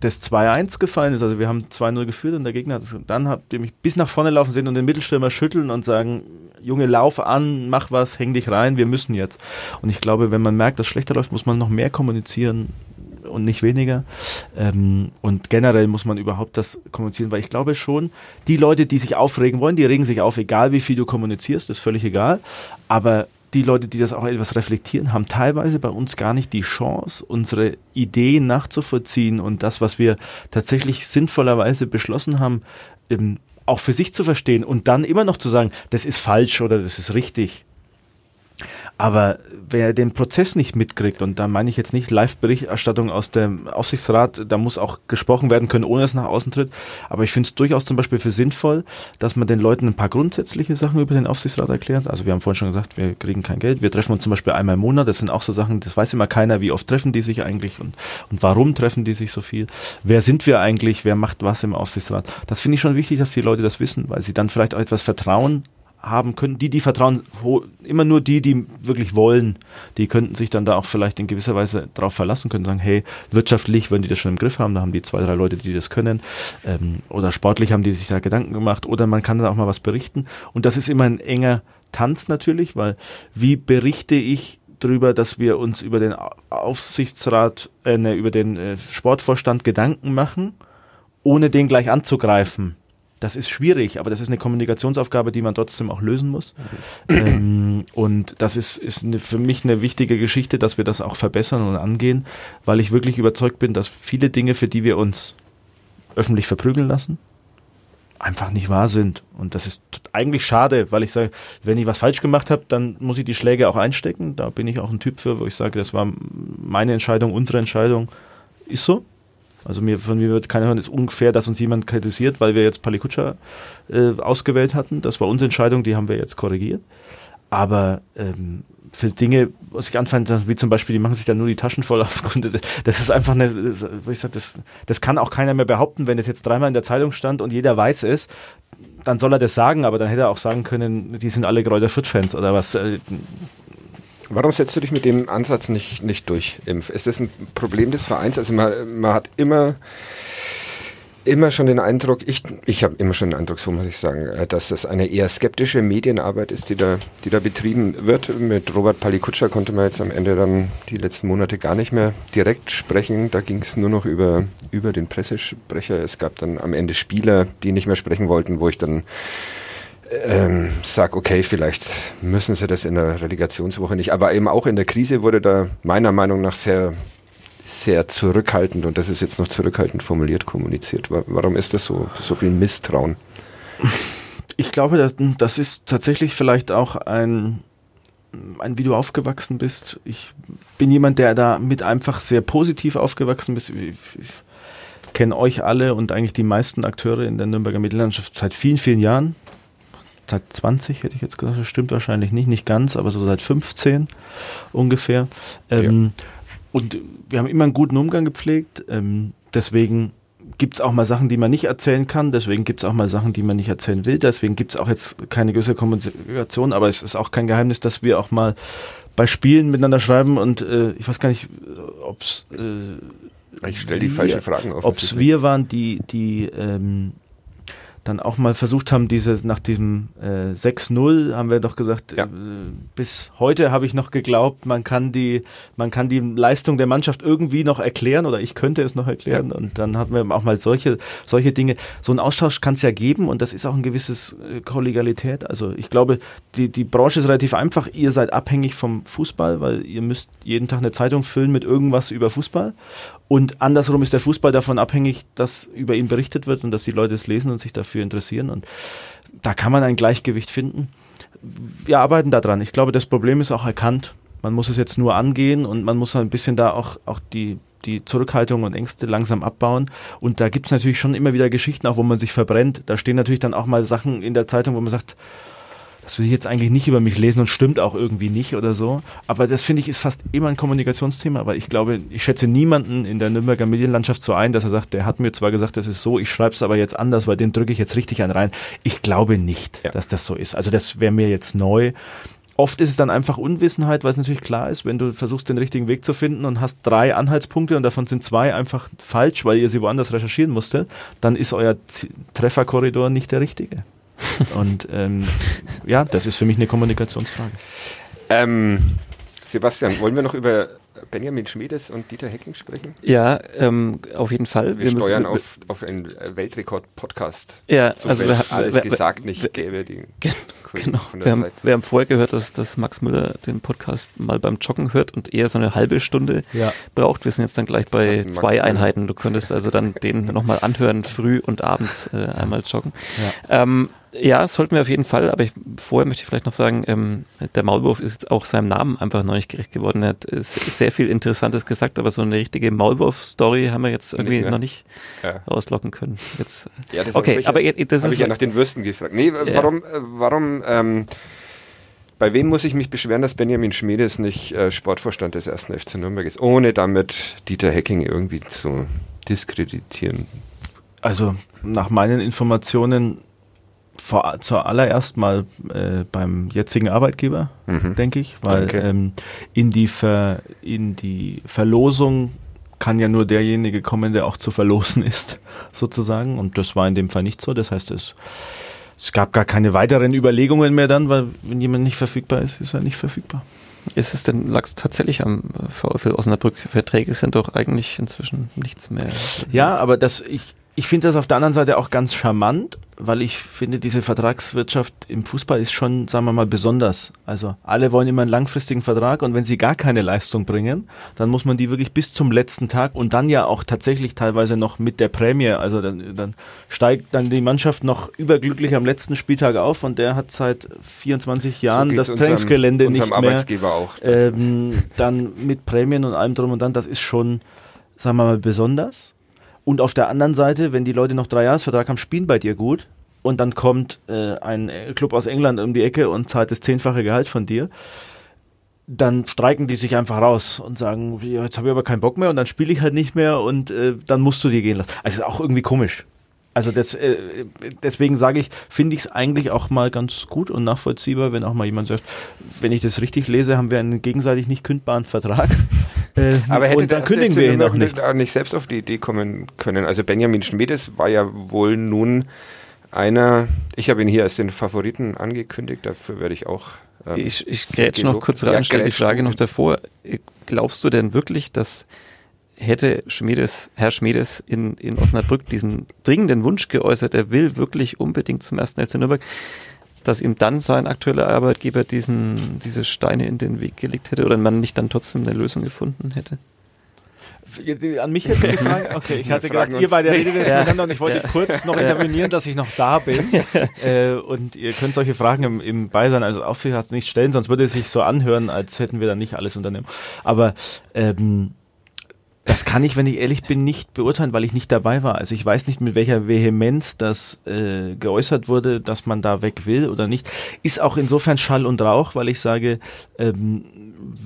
das 2-1 gefallen ist, also wir haben 2-0 geführt und der Gegner hat es, dann habt ihr mich bis nach vorne laufen sehen und den Mittelstürmer schütteln und sagen, Junge, lauf an, mach was, häng dich rein, wir müssen jetzt. Und ich glaube, wenn man merkt, dass es schlechter läuft, muss man noch mehr kommunizieren und nicht weniger. Ähm, und generell muss man überhaupt das kommunizieren, weil ich glaube schon, die Leute, die sich aufregen wollen, die regen sich auf, egal wie viel du kommunizierst, ist völlig egal. Aber die Leute, die das auch etwas reflektieren, haben teilweise bei uns gar nicht die Chance, unsere Ideen nachzuvollziehen und das, was wir tatsächlich sinnvollerweise beschlossen haben, ähm, auch für sich zu verstehen und dann immer noch zu sagen, das ist falsch oder das ist richtig. Aber wer den Prozess nicht mitkriegt, und da meine ich jetzt nicht Live-Berichterstattung aus dem Aufsichtsrat, da muss auch gesprochen werden können, ohne dass es nach außen tritt. Aber ich finde es durchaus zum Beispiel für sinnvoll, dass man den Leuten ein paar grundsätzliche Sachen über den Aufsichtsrat erklärt. Also wir haben vorhin schon gesagt, wir kriegen kein Geld. Wir treffen uns zum Beispiel einmal im Monat. Das sind auch so Sachen, das weiß immer keiner, wie oft treffen die sich eigentlich und, und warum treffen die sich so viel. Wer sind wir eigentlich? Wer macht was im Aufsichtsrat? Das finde ich schon wichtig, dass die Leute das wissen, weil sie dann vielleicht auch etwas Vertrauen haben können. Die, die vertrauen, immer nur die, die wirklich wollen, die könnten sich dann da auch vielleicht in gewisser Weise darauf verlassen, können sagen, hey, wirtschaftlich, wenn die das schon im Griff haben, da haben die zwei, drei Leute, die das können, ähm, oder sportlich haben die sich da Gedanken gemacht, oder man kann da auch mal was berichten. Und das ist immer ein enger Tanz natürlich, weil wie berichte ich drüber, dass wir uns über den Au- Aufsichtsrat, äh, ne, über den äh, Sportvorstand Gedanken machen, ohne den gleich anzugreifen. Das ist schwierig, aber das ist eine Kommunikationsaufgabe, die man trotzdem auch lösen muss. ähm, und das ist, ist eine, für mich eine wichtige Geschichte, dass wir das auch verbessern und angehen, weil ich wirklich überzeugt bin, dass viele Dinge, für die wir uns öffentlich verprügeln lassen, einfach nicht wahr sind. Und das ist eigentlich schade, weil ich sage, wenn ich was falsch gemacht habe, dann muss ich die Schläge auch einstecken. Da bin ich auch ein Typ für, wo ich sage, das war meine Entscheidung, unsere Entscheidung. Ist so. Also mir, von mir wird keiner hören, ist unfair, dass uns jemand kritisiert, weil wir jetzt Palikutscha äh, ausgewählt hatten. Das war unsere Entscheidung, die haben wir jetzt korrigiert. Aber ähm, für Dinge, was ich anfand, wie zum Beispiel, die machen sich dann nur die Taschen voll aufgrund, das ist einfach eine, das, ich sag, das, das kann auch keiner mehr behaupten, wenn es jetzt dreimal in der Zeitung stand und jeder weiß es, dann soll er das sagen, aber dann hätte er auch sagen können, die sind alle Kräuter Fürth-Fans oder was. Warum setzt du dich mit dem Ansatz nicht, nicht durch, Impf? Ist das ein Problem des Vereins? Also man, man hat immer immer schon den Eindruck, ich, ich habe immer schon den Eindruck, so muss ich sagen, äh, dass es eine eher skeptische Medienarbeit ist, die da, die da betrieben wird. Mit Robert Palikutscher konnte man jetzt am Ende dann die letzten Monate gar nicht mehr direkt sprechen. Da ging es nur noch über, über den Pressesprecher. Es gab dann am Ende Spieler, die nicht mehr sprechen wollten, wo ich dann ähm, sag, okay, vielleicht müssen sie das in der Relegationswoche nicht. Aber eben auch in der Krise wurde da meiner Meinung nach sehr sehr zurückhaltend, und das ist jetzt noch zurückhaltend formuliert, kommuniziert. Warum ist das so, so viel Misstrauen? Ich glaube, das ist tatsächlich vielleicht auch ein, ein, wie du aufgewachsen bist. Ich bin jemand, der da mit einfach sehr positiv aufgewachsen ist. Ich kenne euch alle und eigentlich die meisten Akteure in der Nürnberger Mittellandschaft seit vielen, vielen Jahren. Seit 20 hätte ich jetzt gesagt, das stimmt wahrscheinlich nicht, nicht ganz, aber so seit 15 ungefähr. Ähm, ja. Und wir haben immer einen guten Umgang gepflegt. Ähm, deswegen gibt es auch mal Sachen, die man nicht erzählen kann. Deswegen gibt es auch mal Sachen, die man nicht erzählen will. Deswegen gibt es auch jetzt keine größere Kommunikation. Aber es ist auch kein Geheimnis, dass wir auch mal bei Spielen miteinander schreiben. Und äh, ich weiß gar nicht, ob es... Äh, ich stelle die falsche Fragen auf. Ob es wir waren, die, die ähm, dann auch mal versucht haben, diese nach diesem äh, 6-0 haben wir doch gesagt, ja. äh, bis heute habe ich noch geglaubt, man kann die, man kann die Leistung der Mannschaft irgendwie noch erklären oder ich könnte es noch erklären. Ja. Und dann hatten wir auch mal solche, solche Dinge. So ein Austausch kann es ja geben und das ist auch ein gewisses äh, Kollegialität. Also ich glaube, die, die Branche ist relativ einfach. Ihr seid abhängig vom Fußball, weil ihr müsst jeden Tag eine Zeitung füllen mit irgendwas über Fußball. Und andersrum ist der Fußball davon abhängig, dass über ihn berichtet wird und dass die Leute es lesen und sich dafür interessieren. Und da kann man ein Gleichgewicht finden. Wir arbeiten daran. Ich glaube, das Problem ist auch erkannt. Man muss es jetzt nur angehen und man muss ein bisschen da auch, auch die, die Zurückhaltung und Ängste langsam abbauen. Und da gibt es natürlich schon immer wieder Geschichten, auch wo man sich verbrennt. Da stehen natürlich dann auch mal Sachen in der Zeitung, wo man sagt, das will ich jetzt eigentlich nicht über mich lesen und stimmt auch irgendwie nicht oder so. Aber das finde ich ist fast immer ein Kommunikationsthema, weil ich glaube, ich schätze niemanden in der Nürnberger Medienlandschaft so ein, dass er sagt, der hat mir zwar gesagt, das ist so, ich schreibe es aber jetzt anders, weil den drücke ich jetzt richtig einen rein. Ich glaube nicht, ja. dass das so ist. Also das wäre mir jetzt neu. Oft ist es dann einfach Unwissenheit, weil es natürlich klar ist, wenn du versuchst, den richtigen Weg zu finden und hast drei Anhaltspunkte und davon sind zwei einfach falsch, weil ihr sie woanders recherchieren musstet, dann ist euer Z Trefferkorridor nicht der richtige. Und ähm, ja, das ist für mich eine Kommunikationsfrage. Ähm, Sebastian, wollen wir noch über Benjamin Schmiedes und Dieter Hecking sprechen? Ja, ähm, auf jeden Fall. Wir, wir steuern müssen, auf, auf einen Weltrekord-Podcast. Ja, so also wir, alles wir, gesagt nicht gäbe. Die genau. Wir haben, wir haben, vorher gehört, dass, dass Max Müller den Podcast mal beim Joggen hört und eher so eine halbe Stunde ja. braucht. Wir sind jetzt dann gleich bei zwei Einheiten. Du könntest also dann den nochmal anhören, früh und abends äh, einmal joggen. Ja. Ähm, ja, sollten wir auf jeden Fall, aber ich, vorher möchte ich vielleicht noch sagen, ähm, der Maulwurf ist auch seinem Namen einfach noch nicht gerecht geworden. Er hat äh, sehr viel Interessantes gesagt, aber so eine richtige Maulwurf-Story haben wir jetzt irgendwie nicht noch nicht ja. rauslocken können. Jetzt, ja, das okay, aber ja, das ist ich ja nach den Würsten gefragt. Nee, ja. warum, äh, warum, ähm, bei wem muss ich mich beschweren, dass Benjamin Schmiedes nicht äh, Sportvorstand des ersten FC Nürnberg ist, ohne damit Dieter Hecking irgendwie zu diskreditieren? Also nach meinen Informationen vor, zuallererst mal äh, beim jetzigen Arbeitgeber, mhm. denke ich, weil ähm, in, die Ver, in die Verlosung kann ja nur derjenige kommen, der auch zu verlosen ist, sozusagen. Und das war in dem Fall nicht so. Das heißt, es, es gab gar keine weiteren Überlegungen mehr dann, weil wenn jemand nicht verfügbar ist, ist er nicht verfügbar. Ist es denn, lag tatsächlich am VfL Osnabrück? Verträge sind doch eigentlich inzwischen nichts mehr. Ja, aber das, ich, ich finde das auf der anderen Seite auch ganz charmant, weil ich finde, diese Vertragswirtschaft im Fußball ist schon, sagen wir mal, besonders. Also alle wollen immer einen langfristigen Vertrag und wenn sie gar keine Leistung bringen, dann muss man die wirklich bis zum letzten Tag und dann ja auch tatsächlich teilweise noch mit der Prämie. Also dann, dann steigt dann die Mannschaft noch überglücklich am letzten Spieltag auf und der hat seit 24 Jahren so das Trainingsgelände nicht mehr. Arbeitsgeber auch. Ähm, dann mit Prämien und allem drum und dann, das ist schon, sagen wir mal, besonders. Und auf der anderen Seite, wenn die Leute noch drei Jahresvertrag haben, spielen bei dir gut und dann kommt äh, ein Club aus England um die Ecke und zahlt das zehnfache Gehalt von dir, dann streiken die sich einfach raus und sagen, ja, jetzt habe ich aber keinen Bock mehr und dann spiele ich halt nicht mehr und äh, dann musst du dir gehen lassen. Also auch irgendwie komisch. Also das, äh, deswegen sage ich, finde ich es eigentlich auch mal ganz gut und nachvollziehbar, wenn auch mal jemand sagt, wenn ich das richtig lese, haben wir einen gegenseitig nicht kündbaren Vertrag. Äh, Aber hätte und dann kündigen wir ihn auch nicht. auch nicht selbst auf die Idee kommen können. Also Benjamin Schmiedes war ja wohl nun einer, ich habe ihn hier als den Favoriten angekündigt, dafür werde ich auch. Ähm, ich ich grätsch noch kurz rein, ja, stelle die Frage noch davor. Glaubst du denn wirklich, dass hätte Schmiedes, Herr Schmiedes in, in Osnabrück diesen dringenden Wunsch geäußert, er will wirklich unbedingt zum ersten FC Nürnberg, dass ihm dann sein aktueller Arbeitgeber diesen, diese Steine in den Weg gelegt hätte oder man nicht dann trotzdem eine Lösung gefunden hätte? An mich jetzt die Frage? Okay, ich hatte gedacht, ihr beide redet jetzt miteinander und ich wollte ja. kurz noch intervenieren, dass ich noch da bin. äh, und ihr könnt solche Fragen im, im Beisein, also Aufsichtsrat nicht stellen, sonst würde es sich so anhören, als hätten wir da nicht alles unternehmen. Aber ähm, das kann ich, wenn ich ehrlich bin, nicht beurteilen, weil ich nicht dabei war. Also ich weiß nicht, mit welcher Vehemenz das äh, geäußert wurde, dass man da weg will oder nicht. Ist auch insofern Schall und Rauch, weil ich sage, ähm,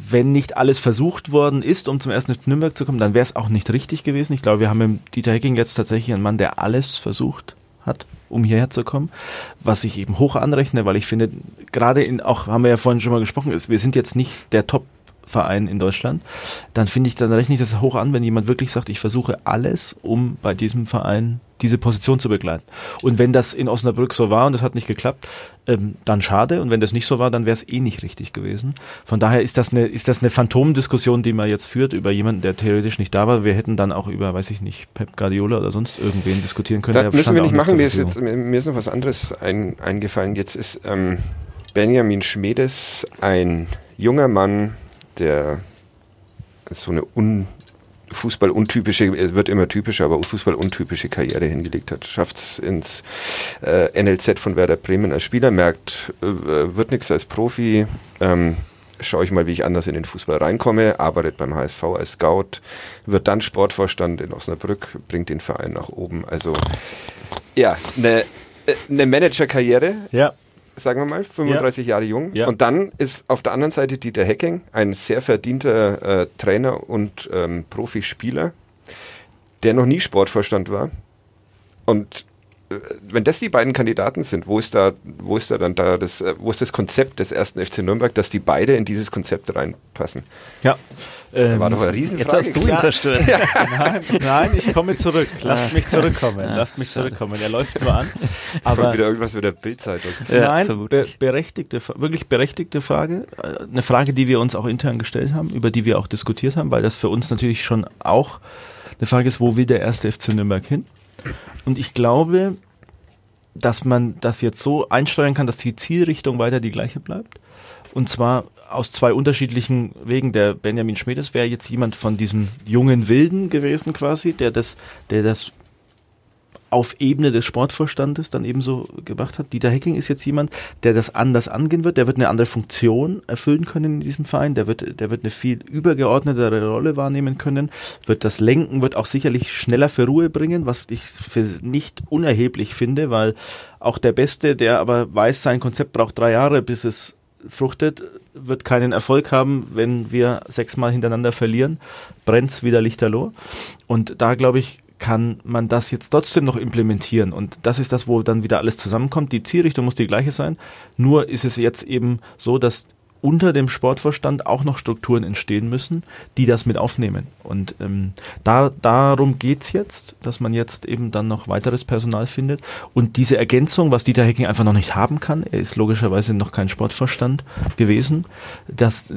wenn nicht alles versucht worden ist, um zum ersten Nürnberg zu kommen, dann wäre es auch nicht richtig gewesen. Ich glaube, wir haben mit Dieter Hecking jetzt tatsächlich einen Mann, der alles versucht hat, um hierher zu kommen, was ich eben hoch anrechne, weil ich finde, gerade in, auch haben wir ja vorhin schon mal gesprochen, ist, wir sind jetzt nicht der Top Verein in Deutschland, dann finde ich, dann rechne ich das hoch an, wenn jemand wirklich sagt, ich versuche alles, um bei diesem Verein diese Position zu begleiten. Und wenn das in Osnabrück so war und das hat nicht geklappt, ähm, dann schade. Und wenn das nicht so war, dann wäre es eh nicht richtig gewesen. Von daher ist das eine, ist das eine Phantomdiskussion, die man jetzt führt über jemanden, der theoretisch nicht da war. Wir hätten dann auch über, weiß ich nicht, Pep Guardiola oder sonst irgendwen diskutieren können. Das müssen wir nicht machen. Mir ist jetzt, mir ist noch was anderes ein, eingefallen. Jetzt ist ähm, Benjamin Schmedes ein junger Mann, der so eine un Fußball-untypische, es wird immer typischer, aber Fußball-untypische Karriere hingelegt hat. Schafft es ins äh, NLZ von Werder Bremen als Spieler, merkt, äh, wird nichts als Profi, ähm, schaue ich mal, wie ich anders in den Fußball reinkomme, arbeitet beim HSV als Scout, wird dann Sportvorstand in Osnabrück, bringt den Verein nach oben. Also ja, eine äh, eine Managerkarriere. Ja sagen wir mal, 35 ja. Jahre jung. Ja. Und dann ist auf der anderen Seite Dieter Hecking, ein sehr verdienter äh, Trainer und ähm, Profispieler, der noch nie Sportvorstand war. Und wenn das die beiden Kandidaten sind, wo ist da, wo ist da dann da das, äh, wo ist das Konzept des ersten FC Nürnberg, dass die beide in dieses Konzept reinpassen? Ja. Ähm, war doch eine Riesenfrage. Jetzt hast du ihn zerstört. nein, nein, ich komme zurück. Lasst mich zurückkommen. Lasst mich zurückkommen. Er läuft nur an. Jetzt aber kommt wieder irgendwas mit der Bildzeitung. Ja, nein, be berechtigte, wirklich berechtigte Frage. Äh, eine Frage, die wir uns auch intern gestellt haben, über die wir auch diskutiert haben, weil das für uns natürlich schon auch eine Frage ist, wo will der erste FC Nürnberg hin? Und ich glaube, dass man das jetzt so einsteuern kann, dass die Zielrichtung weiter die gleiche bleibt. Und zwar aus zwei unterschiedlichen Wegen. Der Benjamin Schmedes wäre jetzt jemand von diesem jungen Wilden gewesen quasi, der das, der das auf Ebene des Sportvorstandes dann ebenso gemacht hat. Dieter Hecking ist jetzt jemand, der das anders angehen wird. Der wird eine andere Funktion erfüllen können in diesem Verein. Der wird, der wird eine viel übergeordnetere Rolle wahrnehmen können. Wird das Lenken, wird auch sicherlich schneller für Ruhe bringen, was ich für nicht unerheblich finde, weil auch der Beste, der aber weiß, sein Konzept braucht drei Jahre, bis es fruchtet, wird keinen Erfolg haben, wenn wir sechsmal hintereinander verlieren, brennt's wieder lichterloh. Und da glaube ich, kann man das jetzt trotzdem noch implementieren. Und das ist das, wo dann wieder alles zusammenkommt. Die Zielrichtung muss die gleiche sein. Nur ist es jetzt eben so, dass unter dem Sportvorstand auch noch Strukturen entstehen müssen, die das mit aufnehmen. Und ähm, da, darum geht's jetzt, dass man jetzt eben dann noch weiteres Personal findet. Und diese Ergänzung, was Dieter Hecking einfach noch nicht haben kann, er ist logischerweise noch kein Sportvorstand gewesen, dass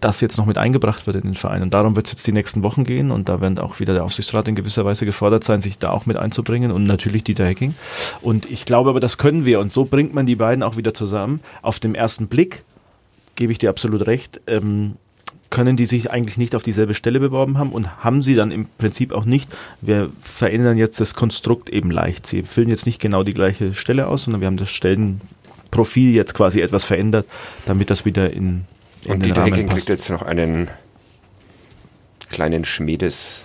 das jetzt noch mit eingebracht wird in den Verein. Und darum wird es jetzt die nächsten Wochen gehen und da werden auch wieder der Aufsichtsrat in gewisser Weise gefordert sein, sich da auch mit einzubringen und natürlich Dieter Hecking. Und ich glaube aber, das können wir. Und so bringt man die beiden auch wieder zusammen. Auf dem ersten Blick gebe ich dir absolut recht, ähm, können die sich eigentlich nicht auf dieselbe Stelle beworben haben und haben sie dann im Prinzip auch nicht. Wir verändern jetzt das Konstrukt eben leicht. Sie füllen jetzt nicht genau die gleiche Stelle aus, sondern wir haben das Stellenprofil jetzt quasi etwas verändert, damit das wieder in, in und den Dieter Rahmen Hecking passt. kriegt jetzt noch einen kleinen Schmiedes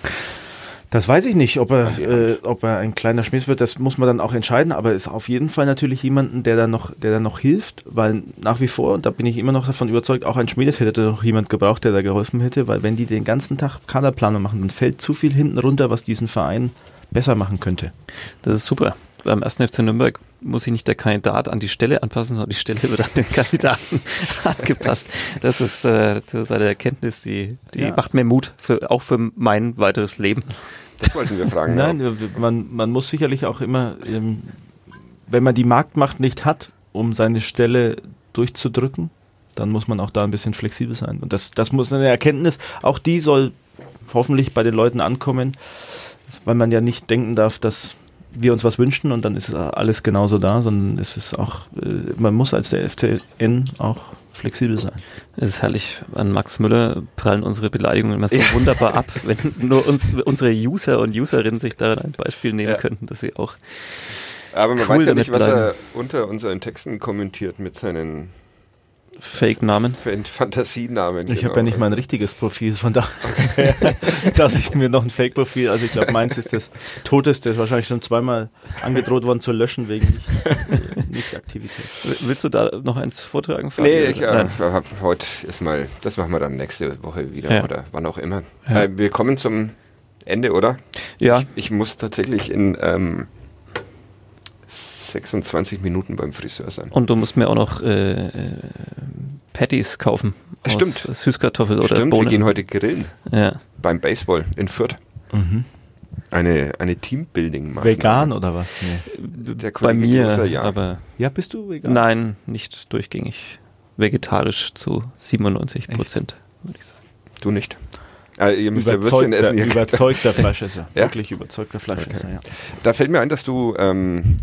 Das weiß ich nicht, ob er, äh, ob er ein kleiner Schmiss wird, das muss man dann auch entscheiden, aber ist auf jeden Fall natürlich jemanden, der dann noch, der dann noch hilft, weil nach wie vor, und da bin ich immer noch davon überzeugt, auch ein Schmiedes hätte noch jemand gebraucht, der da geholfen hätte, weil wenn die den ganzen Tag Kaderplanung machen, dann fällt zu viel hinten runter, was diesen Verein besser machen könnte. Das ist super. Beim 1. FC Nürnberg muss sich nicht der Kandidat an die Stelle anpassen, sondern die Stelle wird an den Kandidaten angepasst. Das ist, äh, das ist eine Erkenntnis, die, die Ja. macht mir Mut, für, auch für mein weiteres Leben. Das wollten wir fragen. Nein, ja. man, man muss sicherlich auch immer, ähm, wenn man die Marktmacht nicht hat, um seine Stelle durchzudrücken, dann muss man auch da ein bisschen flexibel sein. Und das, das muss eine Erkenntnis, auch die soll hoffentlich bei den Leuten ankommen, weil man ja nicht denken darf, dass wir uns was wünschen und dann ist es alles genauso da, sondern es ist auch, äh, man muss als der FCN auch flexibel sein. Es ist herrlich, an Max Müller prallen unsere Beleidigungen immer so wunderbar ab, wenn nur uns, unsere User und Userinnen sich daran ein Beispiel nehmen Ja. könnten, dass sie auch Aber man cool weiß ja nicht, was bleiben. er unter unseren Texten kommentiert mit seinen Fake-Namen. Fan- Fantasienamen. Ich genau. habe ja nicht mein richtiges Profil, von daher, dass ich mir noch ein Fake-Profil, also ich glaube, meins ist das toteste, ist wahrscheinlich schon zweimal angedroht worden zu löschen wegen nicht, äh, Nichtaktivität. Willst du da noch eins vortragen? Fabi? Nee, ich, äh, Nein. hab, heute ist mal, das machen wir dann nächste Woche wieder Ja. oder wann auch immer. Ja. Äh, wir kommen zum Ende, oder? Ja, Ich muss tatsächlich in ähm, 26 Minuten beim Friseur sein. und du musst mir auch noch äh, äh, Patties kaufen. aus Stimmt. Süßkartoffel oder Stimmt, Bohnen. wir gehen heute grillen ja. beim Baseball in Fürth. Eine, eine Teambuilding-Maßnahme. Vegan oder was? Nee. Der Bei mir, Großer, ja. aber Ja, bist du vegan? nein, nicht durchgängig. Vegetarisch zu 97 Prozent, würde ich sagen. Du nicht. Äh, ihr müsst ja Würstchen Überzeugter, essen. Ihr überzeugter Fleischesser. Ja? Wirklich überzeugter Fleischesser, ja. Da fällt mir ein, dass du ähm,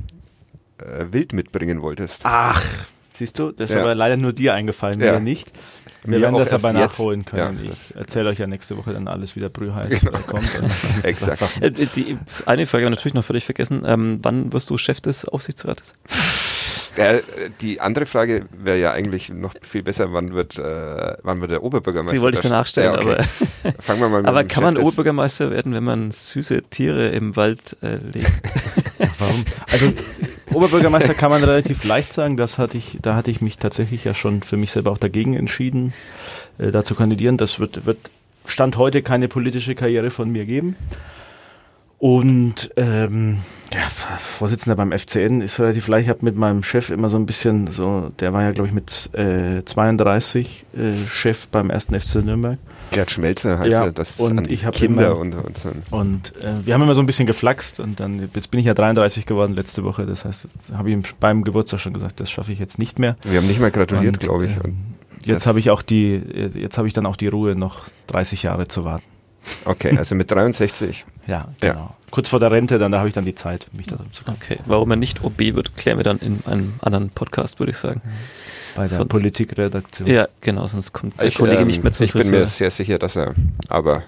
äh, Wild mitbringen wolltest. Ach, siehst du, das ist Ja. aber leider nur dir eingefallen, Ja. mir nicht. Wir Mir werden das aber jetzt. nachholen können. Ja, ich erzähle euch ja nächste Woche dann alles wieder brühheiß Genau. wieder kommt. Und dann kann ich das Exakt. Äh, die, eine Frage habe ich natürlich noch völlig vergessen. Ähm, wann wirst du Chef des Aufsichtsrates? Äh, die andere Frage wäre ja eigentlich noch viel besser, wann wird, äh, wann wird der Oberbürgermeister? Die wollte ich da- danach stellen, Ja, okay. Fangen wir mal mit aber kann man Oberbürgermeister werden, wenn man süße Tiere im Wald äh, legt? Warum? Also Oberbürgermeister kann man relativ leicht sagen. Das hatte ich, da hatte ich mich tatsächlich ja schon für mich selber auch dagegen entschieden, äh, da zu kandidieren. Das wird, wird Stand heute keine politische Karriere von mir geben. Und ähm, ja, Vorsitzender beim FCN ist relativ leicht. Ich habe mit meinem Chef immer so ein bisschen so, der war ja glaube ich mit äh, 32 äh, Chef beim ersten FC Nürnberg. Gerd Schmelzer heißt Ja, ja, das und ich Kinder immer- und, und so. Und äh, wir haben immer so ein bisschen geflaxt und dann, jetzt bin ich ja 33 geworden letzte Woche. Das heißt, habe ich ihm beim Geburtstag schon gesagt, das schaffe ich jetzt nicht mehr. Wir haben nicht mal gratuliert, glaube ich. ähm, Und Jetzt habe ich auch die, äh, jetzt habe ich dann auch die Ruhe, noch 30 Jahre zu warten. Okay, also mit 63. Ja, Ja. genau. Kurz vor der Rente, dann da habe ich dann die Zeit, mich darum zu kümmern. Okay, warum er nicht OB wird, klären wir dann in einem anderen Podcast, würde ich sagen. Bei der Sonst- Politikredaktion. Ja, genau, sonst kommt der Ich, Kollege ähm, nicht mehr zum ich bin Friseur. mir sehr sicher, dass er, aber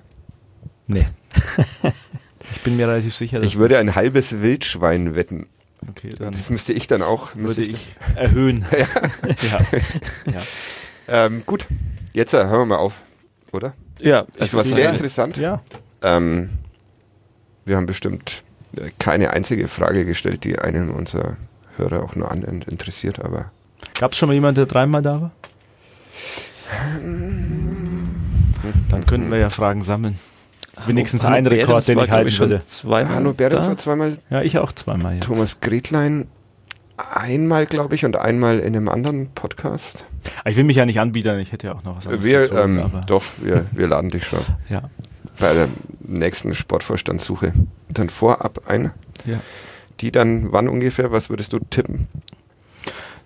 Nee. ich bin mir relativ sicher, dass ich würde ein halbes Wildschwein wetten. okay, dann Das müsste ich dann auch, müsste würde ich, ich erhöhen. ja. ja. Ähm, gut, jetzt äh, hören wir mal auf, oder? Ja, Das also war sehr ja. interessant. ja. Ähm, wir haben bestimmt äh, keine einzige Frage gestellt, die einen unserer Hörer auch nur annähernd interessiert, aber Gab es schon mal jemanden, der dreimal da war? Dann könnten wir ja Fragen sammeln. Wenigstens Hanno einen Rekord, Behrens den ich halten würde. Zweimal Hanno Behrens da. war zweimal, Ja, ich auch zweimal jetzt. Thomas Gretlein einmal, glaube ich, und einmal in einem anderen Podcast. Aber Ich will mich ja nicht anbiedern, ich hätte ja auch noch was anderes Wir, zu tun, ähm, doch, wir, wir laden dich schon ja. bei der nächsten Sportvorstandssuche dann vorab ein. ja. Die dann, wann ungefähr, was würdest du tippen?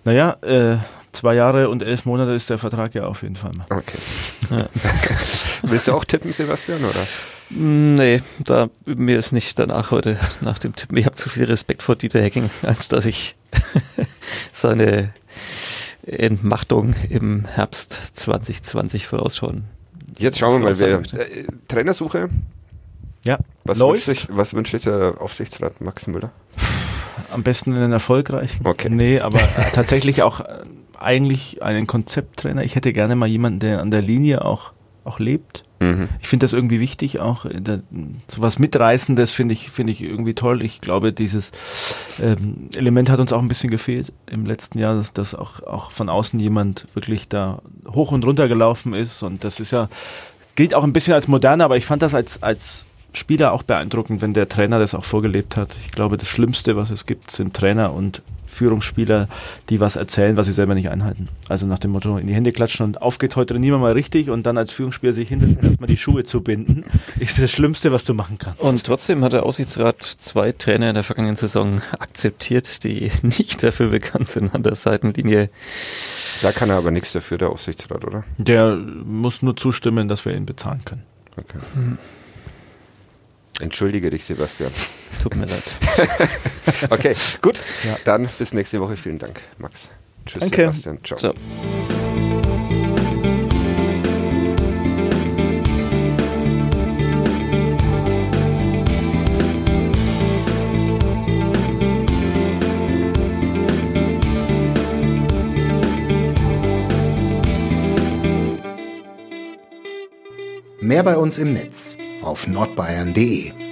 Naja, äh, zwei Jahre und elf Monate ist der Vertrag ja auf jeden Fall mal. Okay. Willst du auch tippen, Sebastian, oder? Nee, da mir ist nicht danach heute nach dem Tippen. Ich habe zu viel Respekt vor Dieter Hecking, als dass ich seine Entmachtung im Herbst 2020 vorausschauen. Jetzt schauen wir mal, wer, äh, Trainersuche, Ja, was läuft. wünscht, sich, was wünscht sich der Aufsichtsrat Max Müller? Am besten einen erfolgreichen. Okay. Nee, aber äh, tatsächlich auch äh, eigentlich einen Konzepttrainer. Ich hätte gerne mal jemanden, der an der Linie auch, auch lebt. Mhm. Ich finde das irgendwie wichtig, auch so was Mitreißendes finde ich, finde ich irgendwie toll. Ich glaube, dieses ähm, Element hat uns auch ein bisschen gefehlt im letzten Jahr, dass, dass auch, auch von außen jemand wirklich da hoch und runter gelaufen ist. Und das ist ja, gilt auch ein bisschen als moderne, aber ich fand das als, als Spieler auch beeindruckend, wenn der Trainer das auch vorgelebt hat. Ich glaube, das Schlimmste, was es gibt, sind Trainer und Führungsspieler, die was erzählen, was sie selber nicht einhalten. Also nach dem Motto, in die Hände klatschen und auf geht's, heute wir mal richtig und dann als Führungsspieler sich hinsetzen, erstmal die Schuhe zu binden, ist das Schlimmste, was du machen kannst. Und trotzdem hat der Aussichtsrat zwei Trainer in der vergangenen Saison akzeptiert, die nicht dafür bekannt sind an der Seitenlinie. Da kann er aber nichts dafür, der Aufsichtsrat, oder? Der muss nur zustimmen, dass wir ihn bezahlen können. Okay. Hm. Entschuldige dich, Sebastian. Tut mir leid. okay, gut. Ja. Dann bis nächste Woche. Vielen Dank, Max. Tschüss, Danke. Sebastian. Ciao. Ciao. Mehr bei uns im Netz auf nordbayern.de